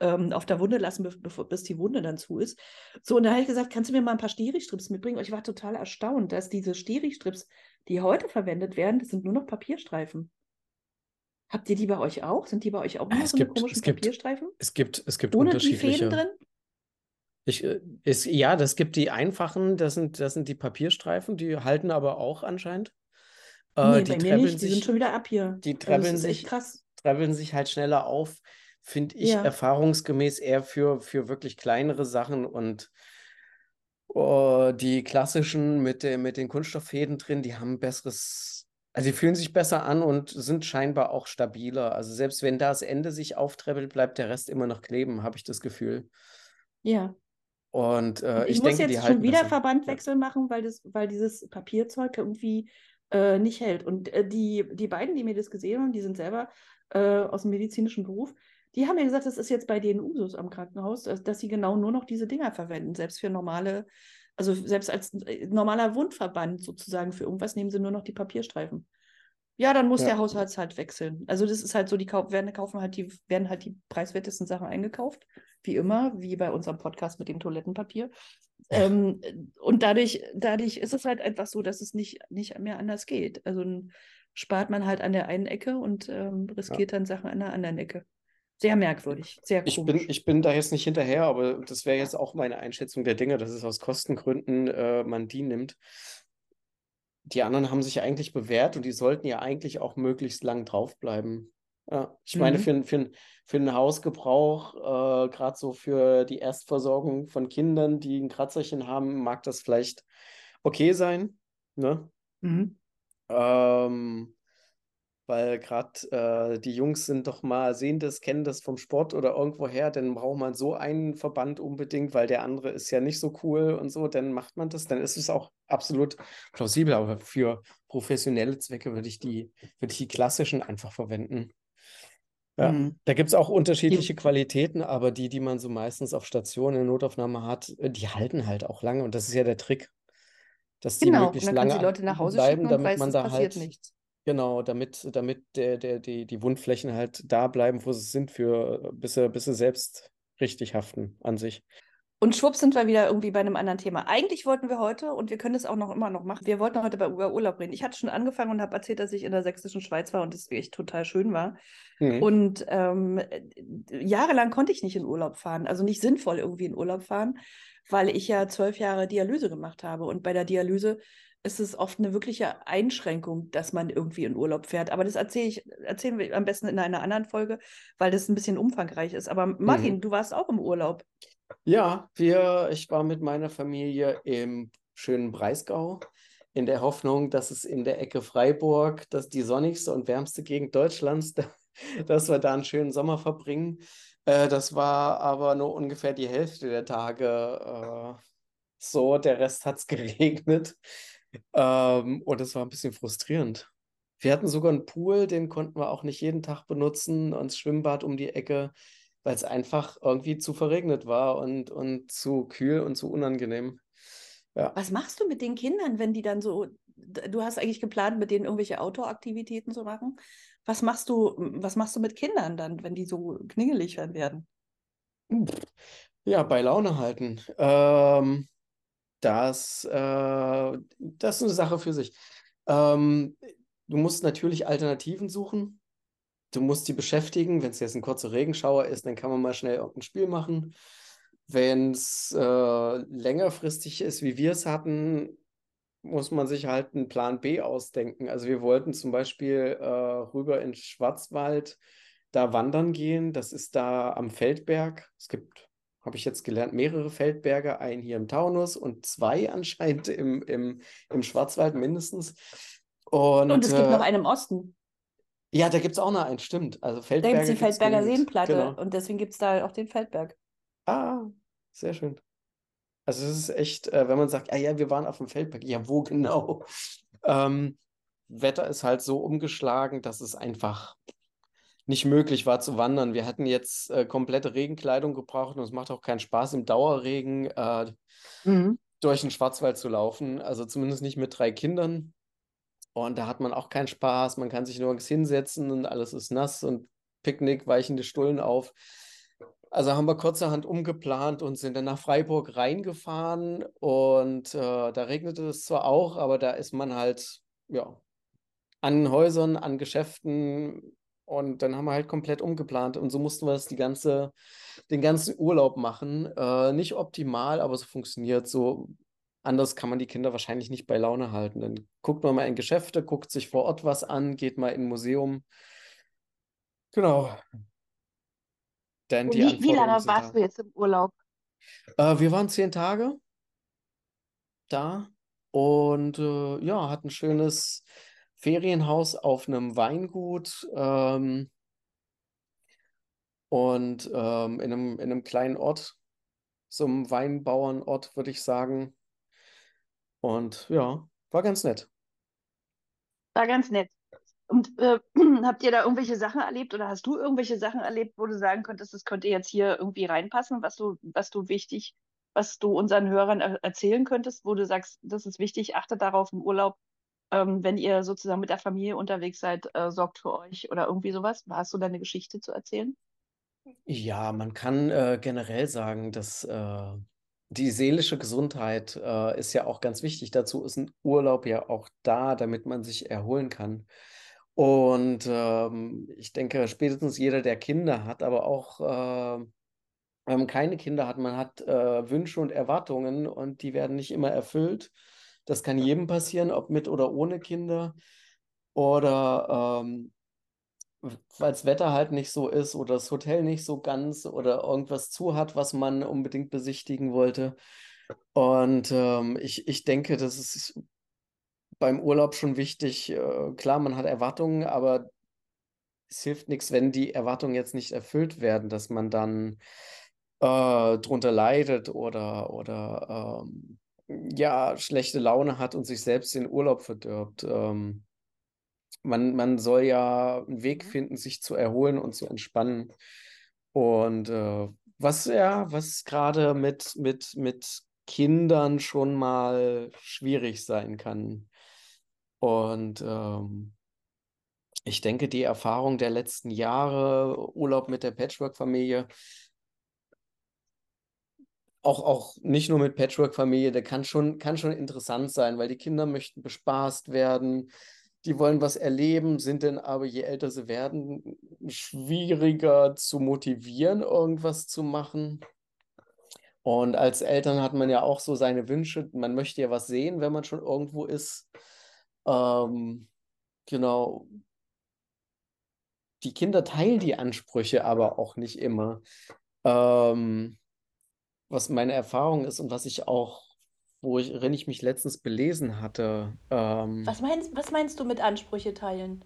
ähm, auf der Wunde lassen, bis die Wunde dann zu ist. So, und da habe ich gesagt, kannst du mir mal ein paar Steri-Strips mitbringen? Und ich war total erstaunt, dass diese Steri-Strips, die heute verwendet werden, das sind nur noch Papierstreifen. Habt ihr die bei euch auch? Sind die bei euch auch Ah, nur es so gibt- komischen es gibt- Papierstreifen? Es gibt, es gibt Ohne die unterschiedliche. Fäden drin? Ich, äh, ist, ja, das gibt die einfachen, das sind, das sind die Papierstreifen, die halten aber auch anscheinend. Äh, nee, die bei mir nicht. Die sind sich, schon wieder ab hier. die Also trebbeln echt sich- trebbeln sich halt schneller auf, finde ich Ja. erfahrungsgemäß eher für, für wirklich kleinere Sachen und oh, die klassischen mit, der, mit den Kunststofffäden drin, die haben ein besseres, also die fühlen sich besser an und sind scheinbar auch stabiler. Also selbst wenn das Ende sich auftrebbelt, bleibt der Rest immer noch kleben, habe ich das Gefühl. Ja. Und äh, ich, ich, muss denke, die jetzt schon wieder. Verbandwechsel machen, weil, das, weil dieses Papierzeug irgendwie äh, nicht hält. Und äh, die, die beiden, die mir das gesehen haben, die sind selber äh, aus dem medizinischen Beruf, die haben mir gesagt, das ist jetzt bei denen Usus am Krankenhaus, dass, dass sie genau nur noch diese Dinger verwenden, selbst für normale, also selbst als äh, normaler Wundverband sozusagen für irgendwas nehmen sie nur noch die Papierstreifen. Ja, dann muss Ja. der Haushalt wechseln. Also das ist halt so, die kau werden, kaufen halt die, werden halt die preiswertesten Sachen eingekauft, wie immer, wie bei unserem Podcast mit dem Toilettenpapier. Ähm, und dadurch, dadurch ist es halt einfach so, dass es nicht, nicht mehr anders geht. Also spart man halt an der einen Ecke und ähm, riskiert dann Sachen an der anderen Ecke. Sehr merkwürdig, sehr Ich komisch. bin, ich bin da jetzt nicht hinterher, aber das wäre jetzt auch meine Einschätzung der Dinge, dass es aus Kostengründen äh, man die nimmt. Die anderen haben sich eigentlich bewährt und die sollten ja eigentlich auch möglichst lang draufbleiben. Ja, ich meine, Mhm. für, ein- für, ein- für einen Hausgebrauch, äh, gerade so für die Erstversorgung von Kindern, die ein Kratzerchen haben, mag das vielleicht okay sein. Ne? Mhm. Ähm, weil gerade äh, die Jungs sind doch mal, sehen das, kennen das vom Sport oder irgendwoher, dann braucht man so einen Verband unbedingt, weil der andere ist ja nicht so cool und so, dann macht man das, dann ist es auch absolut plausibel, aber für professionelle Zwecke würde ich die, würde ich die klassischen einfach verwenden. Ja, Mhm. da gibt es auch unterschiedliche Qualitäten, aber die, die man so meistens auf Station in Notaufnahme hat, äh, die halten halt auch lange und das ist ja der Trick, dass die Genau, und möglichst dann können lange sie Leute nach Hause bleiben, und damit weiß, man da halt nichts. Genau, damit, damit der, der, die, die Wundflächen halt da bleiben, wo sie sind, für, bis sie, bis sie selbst richtig haften an sich. Und schwupps sind wir wieder irgendwie bei einem anderen Thema. Eigentlich wollten wir heute, und wir können es auch noch immer noch machen, wir wollten heute bei, über Urlaub reden. Ich hatte schon angefangen und habe erzählt, dass ich in der sächsischen Schweiz war und es echt total schön war. Mhm. Und ähm, äh, jahrelang konnte ich nicht in Urlaub fahren, also nicht sinnvoll irgendwie in Urlaub fahren, weil ich ja zwölf Jahre Dialyse gemacht habe. Und bei der Dialyse ist es oft eine wirkliche Einschränkung, dass man irgendwie in Urlaub fährt. Aber das erzähle ich, erzählen wir am besten in einer anderen Folge, weil das ein bisschen umfangreich ist. Aber Martin, Mhm. du warst auch im Urlaub. Ja, wir, ich war mit meiner Familie im schönen Breisgau in der Hoffnung, dass es in der Ecke Freiburg, dass die sonnigste und wärmste Gegend Deutschlands, (laughs) dass wir da einen schönen Sommer verbringen. Äh, das war aber nur ungefähr die Hälfte der Tage äh, so, der Rest hat es (laughs) geregnet. Ähm, und es war ein bisschen frustrierend. Wir hatten sogar einen Pool, den konnten wir auch nicht jeden Tag benutzen und das Schwimmbad um die Ecke, weil es einfach irgendwie zu verregnet war und, und zu kühl und zu unangenehm. Ja. Was machst du mit den Kindern, wenn die dann so, du hast eigentlich geplant, mit denen irgendwelche Outdoor-Aktivitäten zu machen? Was machst du, was machst du mit Kindern dann, wenn die so kningelig werden? Ja, bei Laune halten. Ähm, das, äh, das ist eine Sache für sich. Ähm, du musst natürlich Alternativen suchen. Du musst die beschäftigen. Wenn es jetzt ein kurzer Regenschauer ist, dann kann man mal schnell irgendein Spiel machen. Wenn es äh, längerfristig ist, wie wir es hatten, muss man sich halt einen Plan B ausdenken. Also wir wollten zum Beispiel äh, rüber in Schwarzwald da wandern gehen. Das ist da am Feldberg. Es gibt, habe ich jetzt gelernt, mehrere Feldberge, einen hier im Taunus und zwei (laughs) anscheinend im, im, im Schwarzwald mindestens. Und, Und es gibt noch äh, einen im Osten. ja, da gibt es auch noch einen, stimmt. Also Da gibt Feldberge es die Feldberger. Seenplatte Genau. und deswegen gibt es da auch den Feldberg. Ah, sehr schön. Also es ist echt, äh, wenn man sagt, ah ja, wir waren auf dem Feldberg, ja, wo genau? (laughs) Ähm, Wetter ist halt so umgeschlagen, dass es einfach nicht möglich war zu wandern. Wir hatten jetzt äh, komplette Regenkleidung gebraucht und es macht auch keinen Spaß, im Dauerregen äh, durch den Schwarzwald zu laufen. Also zumindest nicht mit drei Kindern. Und da hat man auch keinen Spaß. Man kann sich nirgends hinsetzen und alles ist nass und Picknick, weichende Stullen auf. Also haben wir kurzerhand umgeplant und sind dann nach Freiburg reingefahren. Und äh, da regnete es zwar auch, aber da ist man halt, ja, an Häusern, an Geschäften. Und dann haben wir halt komplett umgeplant. Und so mussten wir das die ganze, den ganzen Urlaub machen. Äh, nicht optimal, aber so funktioniert so. Anders kann man die Kinder wahrscheinlich nicht bei Laune halten. Dann guckt man mal in Geschäfte, guckt sich vor Ort was an, geht mal in ein Museum. Genau. Und die wie, wie lange warst da. du jetzt im Urlaub? Äh, wir waren zehn Tage da und äh, ja, hatten ein schönes Ferienhaus auf einem Weingut ähm, und ähm, in einem, in einem kleinen Ort, so einem Weinbauernort, würde ich sagen. Und ja, war ganz nett. War ganz nett. Und äh, (clears throat) habt ihr da irgendwelche Sachen erlebt oder hast du irgendwelche Sachen erlebt, wo du sagen könntest, das könnte jetzt hier irgendwie reinpassen, was du, was du wichtig, was du unseren Hörern er erzählen könntest, wo du sagst, das ist wichtig, achtet darauf im Urlaub, ähm, wenn ihr sozusagen mit der Familie unterwegs seid, äh, sorgt für euch oder irgendwie sowas. Hast du da eine Geschichte zu erzählen? Ja, man kann äh, generell sagen, dass äh, die seelische Gesundheit äh, ist ja auch ganz wichtig. Dazu ist ein Urlaub ja auch da, damit man sich erholen kann. Und ähm, ich denke, spätestens jeder, der Kinder hat, aber auch äh, man keine Kinder hat, man hat äh, Wünsche und Erwartungen und die werden nicht immer erfüllt. Das kann jedem passieren, ob mit oder ohne Kinder. Oder ähm, weil das Wetter halt nicht so ist oder das Hotel nicht so ganz oder irgendwas zu hat, was man unbedingt besichtigen wollte. Und ähm, ich, ich denke, das ist beim Urlaub schon wichtig. Äh, klar, man hat Erwartungen, aber es hilft nichts, wenn die Erwartungen jetzt nicht erfüllt werden, dass man dann äh, drunter leidet oder, oder ähm, ja, schlechte Laune hat und sich selbst den Urlaub verdirbt. Ähm, man, man soll ja einen Weg mhm. finden, sich zu erholen und zu entspannen. Und äh, was ja, was gerade mit, mit, mit Kindern schon mal schwierig sein kann. Und ähm, ich denke, die Erfahrung der letzten Jahre, Urlaub mit der Patchwork-Familie, auch, auch nicht nur mit Patchwork-Familie, der kann schon, kann schon interessant sein, weil die Kinder möchten bespaßt werden, die wollen was erleben, sind dann aber, je älter sie werden, schwieriger zu motivieren, irgendwas zu machen. Und als Eltern hat man ja auch so seine Wünsche. Man möchte ja was sehen, wenn man schon irgendwo ist. Ähm, genau. Die Kinder teilen die Ansprüche aber auch nicht immer. Ähm, was meine Erfahrung ist und was ich auch, worin ich mich letztens belesen hatte. Ähm, was, meinst, was meinst du mit Ansprüche teilen?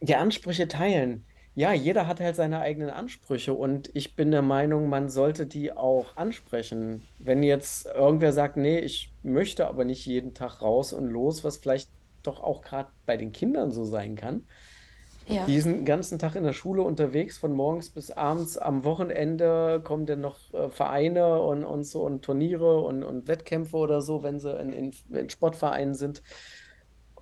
Ja, Ansprüche teilen. Ja, jeder hat halt seine eigenen Ansprüche und ich bin der Meinung, man sollte die auch ansprechen. Wenn jetzt irgendwer sagt, nee, ich möchte aber nicht jeden Tag raus und los, was vielleicht doch auch gerade bei den Kindern so sein kann, ja. Die sind den ganzen Tag in der Schule unterwegs, von morgens bis abends. Am Wochenende kommen dann noch äh, Vereine und, und so und Turniere und, und Wettkämpfe oder so, wenn sie in, in, in Sportvereinen sind.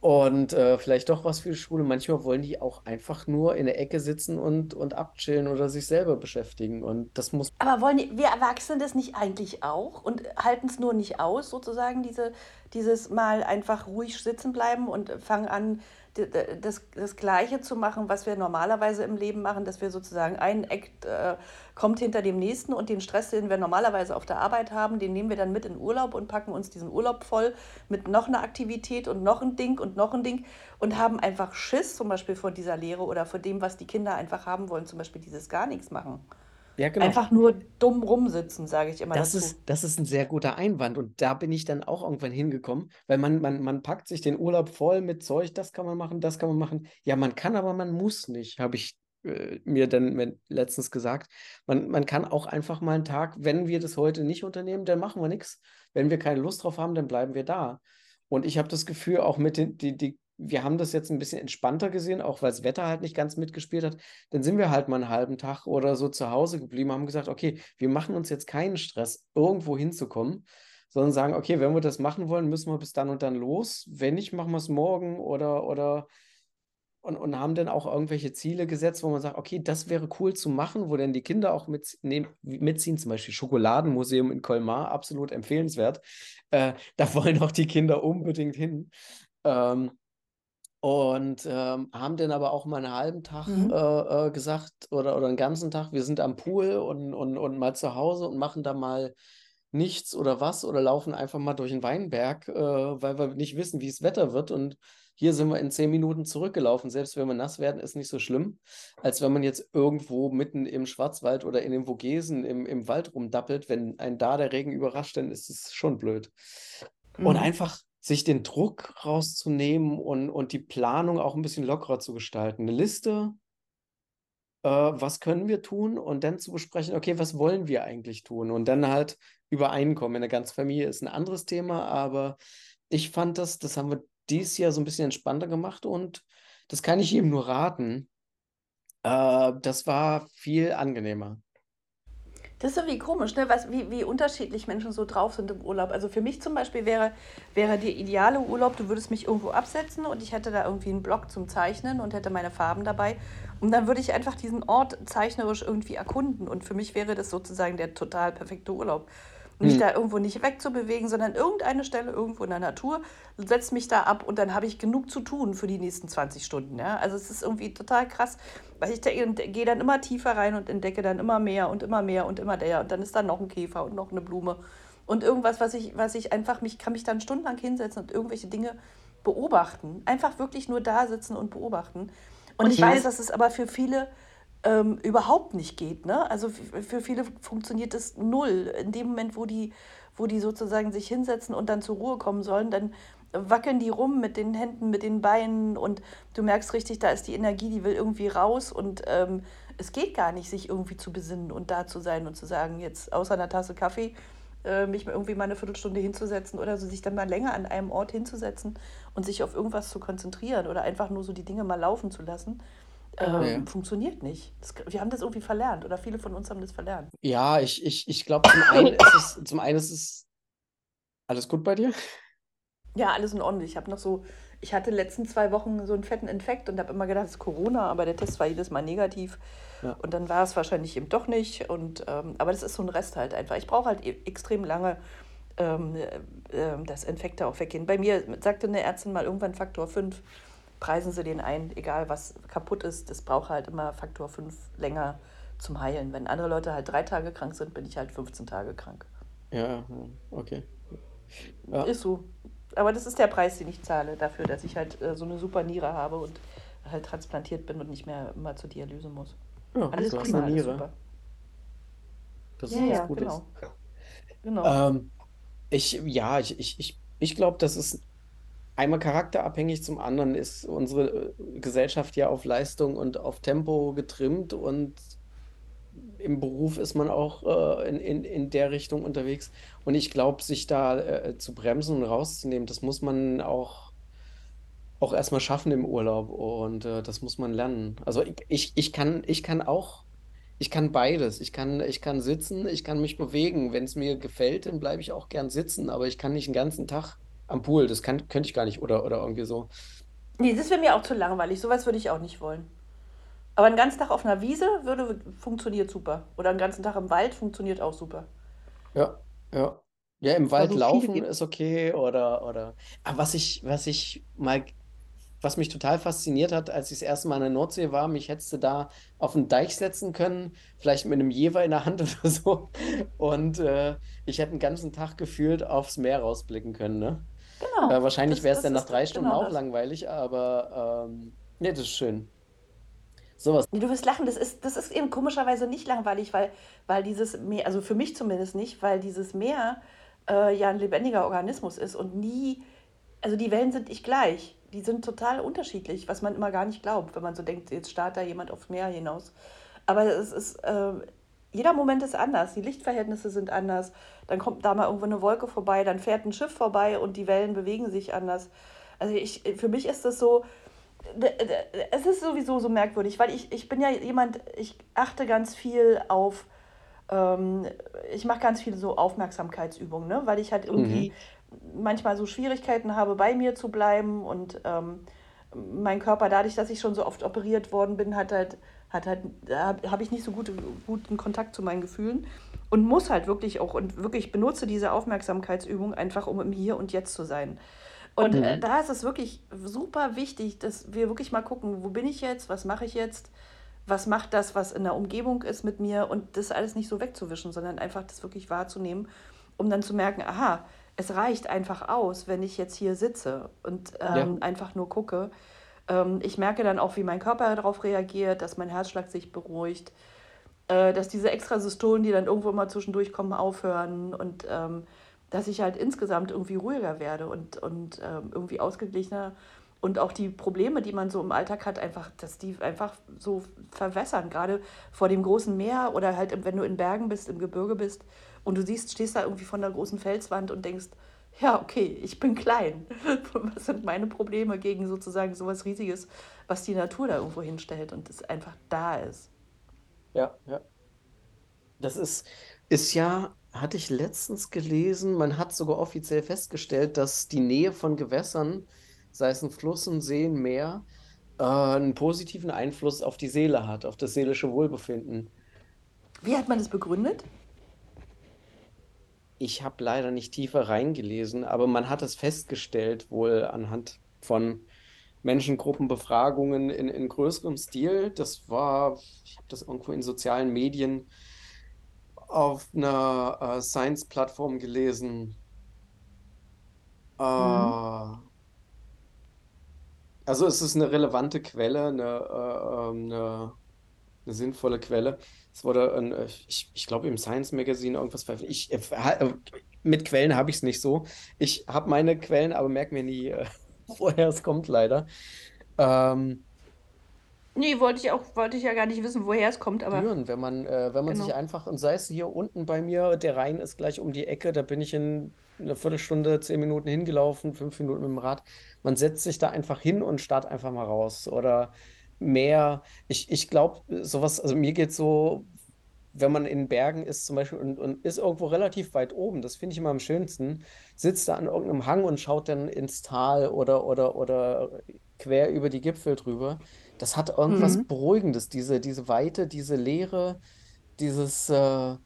Und äh, vielleicht doch was für die Schule. Manchmal wollen die auch einfach nur in der Ecke sitzen und, und abchillen oder sich selber beschäftigen. Und das muss. Aber wollen die, wir Erwachsene das nicht eigentlich auch und halten es nur nicht aus, sozusagen, diese, dieses Mal einfach ruhig sitzen bleiben und fangen an, das, das Gleiche zu machen, was wir normalerweise im Leben machen, dass wir sozusagen ein Act äh, kommt hinter dem nächsten und den Stress, den wir normalerweise auf der Arbeit haben, den nehmen wir dann mit in Urlaub und packen uns diesen Urlaub voll mit noch einer Aktivität und noch ein Ding und noch ein Ding und haben einfach Schiss zum Beispiel vor dieser Lehre oder vor dem, was die Kinder einfach haben wollen, zum Beispiel dieses gar nichts machen. Ja, genau. Einfach nur dumm rumsitzen, sage ich immer Das dazu. ist, das ist ein sehr guter Einwand. Und da bin ich dann auch irgendwann hingekommen, weil man, man, man packt sich den Urlaub voll mit Zeug, das kann man machen, das kann man machen. Ja, man kann, aber man muss nicht, habe ich äh, mir dann letztens gesagt. Man, man kann auch einfach mal einen Tag, wenn wir das heute nicht unternehmen, dann machen wir nichts. Wenn wir keine Lust drauf haben, dann bleiben wir da. Und ich habe das Gefühl, auch mit den die, die wir haben das jetzt ein bisschen entspannter gesehen, auch weil das Wetter halt nicht ganz mitgespielt hat. Dann sind wir halt mal einen halben Tag oder so zu Hause geblieben, haben gesagt, okay, wir machen uns jetzt keinen Stress, irgendwo hinzukommen, sondern sagen, okay, wenn wir das machen wollen, müssen wir bis dann und dann los. Wenn nicht, machen wir es morgen oder, oder und, und haben dann auch irgendwelche Ziele gesetzt, wo man sagt, okay, das wäre cool zu machen, wo dann die Kinder auch mit, ne, mitziehen, zum Beispiel Schokoladenmuseum in Colmar, absolut empfehlenswert. Äh, (laughs) da wollen auch die Kinder unbedingt hin. Ähm, und ähm, haben dann aber auch mal einen halben Tag mhm. äh, äh, gesagt oder, oder einen ganzen Tag, wir sind am Pool und, und, und mal zu Hause und machen da mal nichts oder was oder laufen einfach mal durch den Weinberg, äh, weil wir nicht wissen, wie das Wetter wird. Und hier sind wir in zehn Minuten zurückgelaufen. Selbst wenn wir nass werden, ist nicht so schlimm, als wenn man jetzt irgendwo mitten im Schwarzwald oder in den Vogesen im, im Wald rumdappelt. Wenn einen da der Regen überrascht, dann ist es schon blöd. Mhm. Und einfach sich den Druck rauszunehmen und, und die Planung auch ein bisschen lockerer zu gestalten. Eine Liste, äh, was können wir tun und dann zu besprechen, okay, was wollen wir eigentlich tun und dann halt übereinkommen. In der ganzen Familie ist ein anderes Thema, aber ich fand das, das haben wir dieses Jahr so ein bisschen entspannter gemacht und das kann ich ihm nur raten. Äh, das war viel angenehmer. Das ist irgendwie komisch, ne? Was, wie, wie unterschiedlich Menschen so drauf sind im Urlaub. Also für mich zum Beispiel wäre, wäre der ideale Urlaub, du würdest mich irgendwo absetzen und ich hätte da irgendwie einen Block zum Zeichnen und hätte meine Farben dabei. Und dann würde ich einfach diesen Ort zeichnerisch irgendwie erkunden. Und für mich wäre das sozusagen der total perfekte Urlaub. Mich Hm. da irgendwo nicht wegzubewegen, sondern irgendeine Stelle irgendwo in der Natur, setze mich da ab und dann habe ich genug zu tun für die nächsten 20 Stunden. Ja? Also es ist irgendwie total krass, weil ich gehe dann immer tiefer rein und entdecke dann immer mehr und immer mehr und immer der und dann ist da noch ein Käfer und noch eine Blume und irgendwas, was ich, was ich einfach mich, kann mich dann stundenlang hinsetzen und irgendwelche Dinge beobachten. Einfach wirklich nur da sitzen und beobachten. Und, Und ich ich weiß- dass es aber für viele ähm, überhaupt nicht geht. Ne? Also für viele funktioniert es null. In dem Moment, wo die, wo die sozusagen sich hinsetzen und dann zur Ruhe kommen sollen, dann wackeln die rum mit den Händen, mit den Beinen und du merkst richtig, da ist die Energie, die will irgendwie raus und ähm, es geht gar nicht, sich irgendwie zu besinnen und da zu sein und zu sagen, jetzt außer einer Tasse Kaffee, äh, mich irgendwie mal eine Viertelstunde hinzusetzen oder so sich dann mal länger an einem Ort hinzusetzen und sich auf irgendwas zu konzentrieren oder einfach nur so die Dinge mal laufen zu lassen, ähm, Ja. funktioniert nicht. Das, wir haben das irgendwie verlernt oder viele von uns haben das verlernt. Ja, ich, ich, ich glaube, zum einen ist es, zum einen ist es alles gut bei dir? Ja, alles in Ordnung. Ich habe noch so, ich hatte letzten zwei Wochen so einen fetten Infekt und habe immer gedacht, es ist Corona, aber der Test war jedes Mal negativ. Ja. Und dann war es wahrscheinlich eben doch nicht. Und, ähm, aber das ist so ein Rest halt einfach. Ich brauche halt e extrem lange, ähm, äh, ähm, dass Infekte auch weggehen. Bei mir sagte eine Ärztin mal irgendwann Faktor 5, preisen Sie den ein, egal was kaputt ist, das braucht halt immer Faktor 5 länger zum Heilen. Wenn andere Leute halt drei Tage krank sind, bin ich halt 15 Tage krank. Ja, okay. Ja. Ist so. Aber das ist der Preis, den ich zahle dafür, dass ich halt äh, so eine super Niere habe und halt transplantiert bin und nicht mehr immer zur Dialyse muss. Ja, Alles du prima, eine alles Niere. super. Das Ja, ist was ja, Gutes. genau. Genau. Ähm, ich, ja, ich, ich, ich, ich glaube, das ist einmal charakterabhängig, zum anderen ist unsere äh, Gesellschaft ja auf Leistung und auf Tempo getrimmt und im Beruf ist man auch äh, in, in, in der Richtung unterwegs. Und ich glaube, sich da äh, zu bremsen und rauszunehmen, das muss man auch, auch erstmal schaffen im Urlaub und äh, das muss man lernen. Also ich, ich, kann, ich kann auch, ich kann beides. Ich kann, ich kann sitzen, ich kann mich bewegen. Wenn es mir gefällt, dann bleibe ich auch gern sitzen, aber ich kann nicht den ganzen Tag am Pool. Das kann, könnte ich gar nicht oder, oder irgendwie so. nee, das wäre mir auch zu langweilig. Sowas würde ich auch nicht wollen. Aber einen ganzen Tag auf einer Wiese würde funktioniert super. Oder einen ganzen Tag im Wald funktioniert auch super. Ja, ja. Ja, im Wald laufen ist okay oder, oder. Aber was ich, was ich mal, was mich total fasziniert hat, als ich das erste Mal in der Nordsee war, mich hättest du da auf den Deich setzen können, vielleicht mit einem Jever in der Hand (laughs) oder so. Und äh, ich hätte den ganzen Tag gefühlt aufs Meer rausblicken können, ne? Genau. Äh, wahrscheinlich wäre es dann nach drei Stunden genau auch das. langweilig, aber ähm, nee, das ist schön. Sowas. Du wirst lachen, das ist, das ist eben komischerweise nicht langweilig, weil, weil dieses Meer, also für mich zumindest nicht, weil dieses Meer äh, ja ein lebendiger Organismus ist und nie, also die Wellen sind nicht gleich. Die sind total unterschiedlich, was man immer gar nicht glaubt, wenn man so denkt, jetzt starrt da jemand aufs Meer hinaus. Aber es ist, äh, jeder Moment ist anders, die Lichtverhältnisse sind anders, dann kommt da mal irgendwo eine Wolke vorbei, dann fährt ein Schiff vorbei und die Wellen bewegen sich anders. Also ich, für mich ist das so, Es ist sowieso so merkwürdig, weil ich, ich bin ja jemand, ich achte ganz viel auf, ähm, ich mache ganz viel so Aufmerksamkeitsübungen, ne? weil ich halt irgendwie manchmal so Schwierigkeiten habe, bei mir zu bleiben und ähm, mein Körper, dadurch, dass ich schon so oft operiert worden bin, hat halt, hat halt, da habe ich nicht so gute, guten Kontakt zu meinen Gefühlen und muss halt wirklich auch und wirklich benutze diese Aufmerksamkeitsübung einfach, um im Hier und Jetzt zu sein. Und Mhm. da ist es wirklich super wichtig, dass wir wirklich mal gucken, wo bin ich jetzt, was mache ich jetzt, was macht das, was in der Umgebung ist mit mir und das alles nicht so wegzuwischen, sondern einfach das wirklich wahrzunehmen, um dann zu merken, aha, es reicht einfach aus, wenn ich jetzt hier sitze und ähm, einfach nur gucke. Ähm, ich merke dann auch, wie mein Körper darauf reagiert, dass mein Herzschlag sich beruhigt, äh, dass diese Extrasystolen, die dann irgendwo mal zwischendurch kommen, aufhören und ähm, dass ich halt insgesamt irgendwie ruhiger werde und, und ähm, irgendwie ausgeglichener. Und auch die Probleme, die man so im Alltag hat, einfach, dass die einfach so verwässern, gerade vor dem großen Meer oder halt, wenn du in Bergen bist, im Gebirge bist und du siehst, stehst da irgendwie von der großen Felswand und denkst, ja, okay, ich bin klein. (laughs) Was sind meine Probleme gegen sozusagen sowas Riesiges, was die Natur da irgendwo hinstellt und es einfach da ist. Ja, ja. Das ist, ist ja, hatte ich letztens gelesen, man hat sogar offiziell festgestellt, dass die Nähe von Gewässern, sei es ein Fluss, ein See, ein Meer, äh, einen positiven Einfluss auf die Seele hat, auf das seelische Wohlbefinden. Wie hat man das begründet? Ich habe leider nicht tiefer reingelesen, aber man hat es festgestellt, wohl anhand von Menschengruppenbefragungen in, in größerem Stil. Das war, ich habe das irgendwo in sozialen Medien auf einer äh, Science-Plattform gelesen. Äh, Mhm. also es ist eine relevante Quelle, eine, äh, ähm, eine, eine sinnvolle Quelle. Es wurde, ein, äh, ich, ich glaube, im Science Magazine irgendwas veröffentlicht. Ich, äh, äh, mit Quellen habe ich es nicht so. Ich habe meine Quellen, aber merke mir nie, äh, (laughs) woher es kommt, leider. Ähm, Nee, wollte ich auch, wollte ich ja gar nicht wissen, woher es kommt, aber spüren, wenn man, äh, wenn man sich genau. einfach, und sei es hier unten bei mir, der Rhein ist gleich um die Ecke, da bin ich in einer Viertelstunde, zehn Minuten hingelaufen, fünf Minuten mit dem Rad. Man setzt sich da einfach hin und starrt einfach mal raus. Oder mehr, ich, ich glaube, sowas, also mir geht so, wenn man in Bergen ist zum Beispiel und, und ist irgendwo relativ weit oben, das finde ich immer am schönsten, sitzt da an irgendeinem Hang und schaut dann ins Tal oder, oder, oder quer über die Gipfel drüber. Das hat irgendwas Mhm. Beruhigendes, diese, diese Weite, diese Leere, dieses, äh,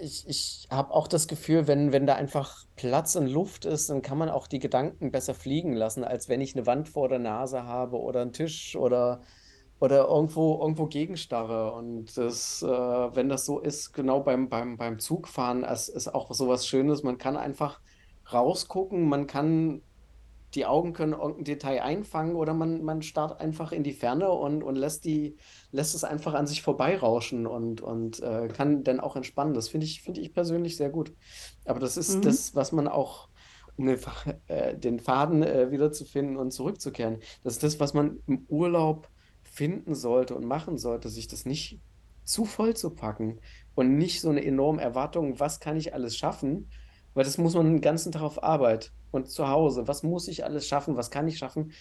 ich, ich habe auch das Gefühl, wenn, wenn da einfach Platz und Luft ist, dann kann man auch die Gedanken besser fliegen lassen, als wenn ich eine Wand vor der Nase habe oder einen Tisch oder, oder irgendwo, irgendwo gegenstarre. Und das, äh, wenn das so ist, genau beim, beim, beim Zugfahren, es ist auch so was Schönes. Man kann einfach rausgucken, man kann die Augen können irgendein Detail einfangen oder man, man starrt einfach in die Ferne und, und lässt die, lässt es einfach an sich vorbeirauschen und, und äh, kann dann auch entspannen. Das finde ich, finde ich persönlich sehr gut. Aber das ist Mhm. das, was man auch, um den, äh, den Faden äh, wiederzufinden und zurückzukehren, das ist das, was man im Urlaub finden sollte und machen sollte, sich das nicht zu voll zu packen und nicht so eine enorme Erwartung, was kann ich alles schaffen, weil das muss man den ganzen Tag auf Arbeit und zu Hause. Was muss ich alles schaffen? Was kann ich schaffen?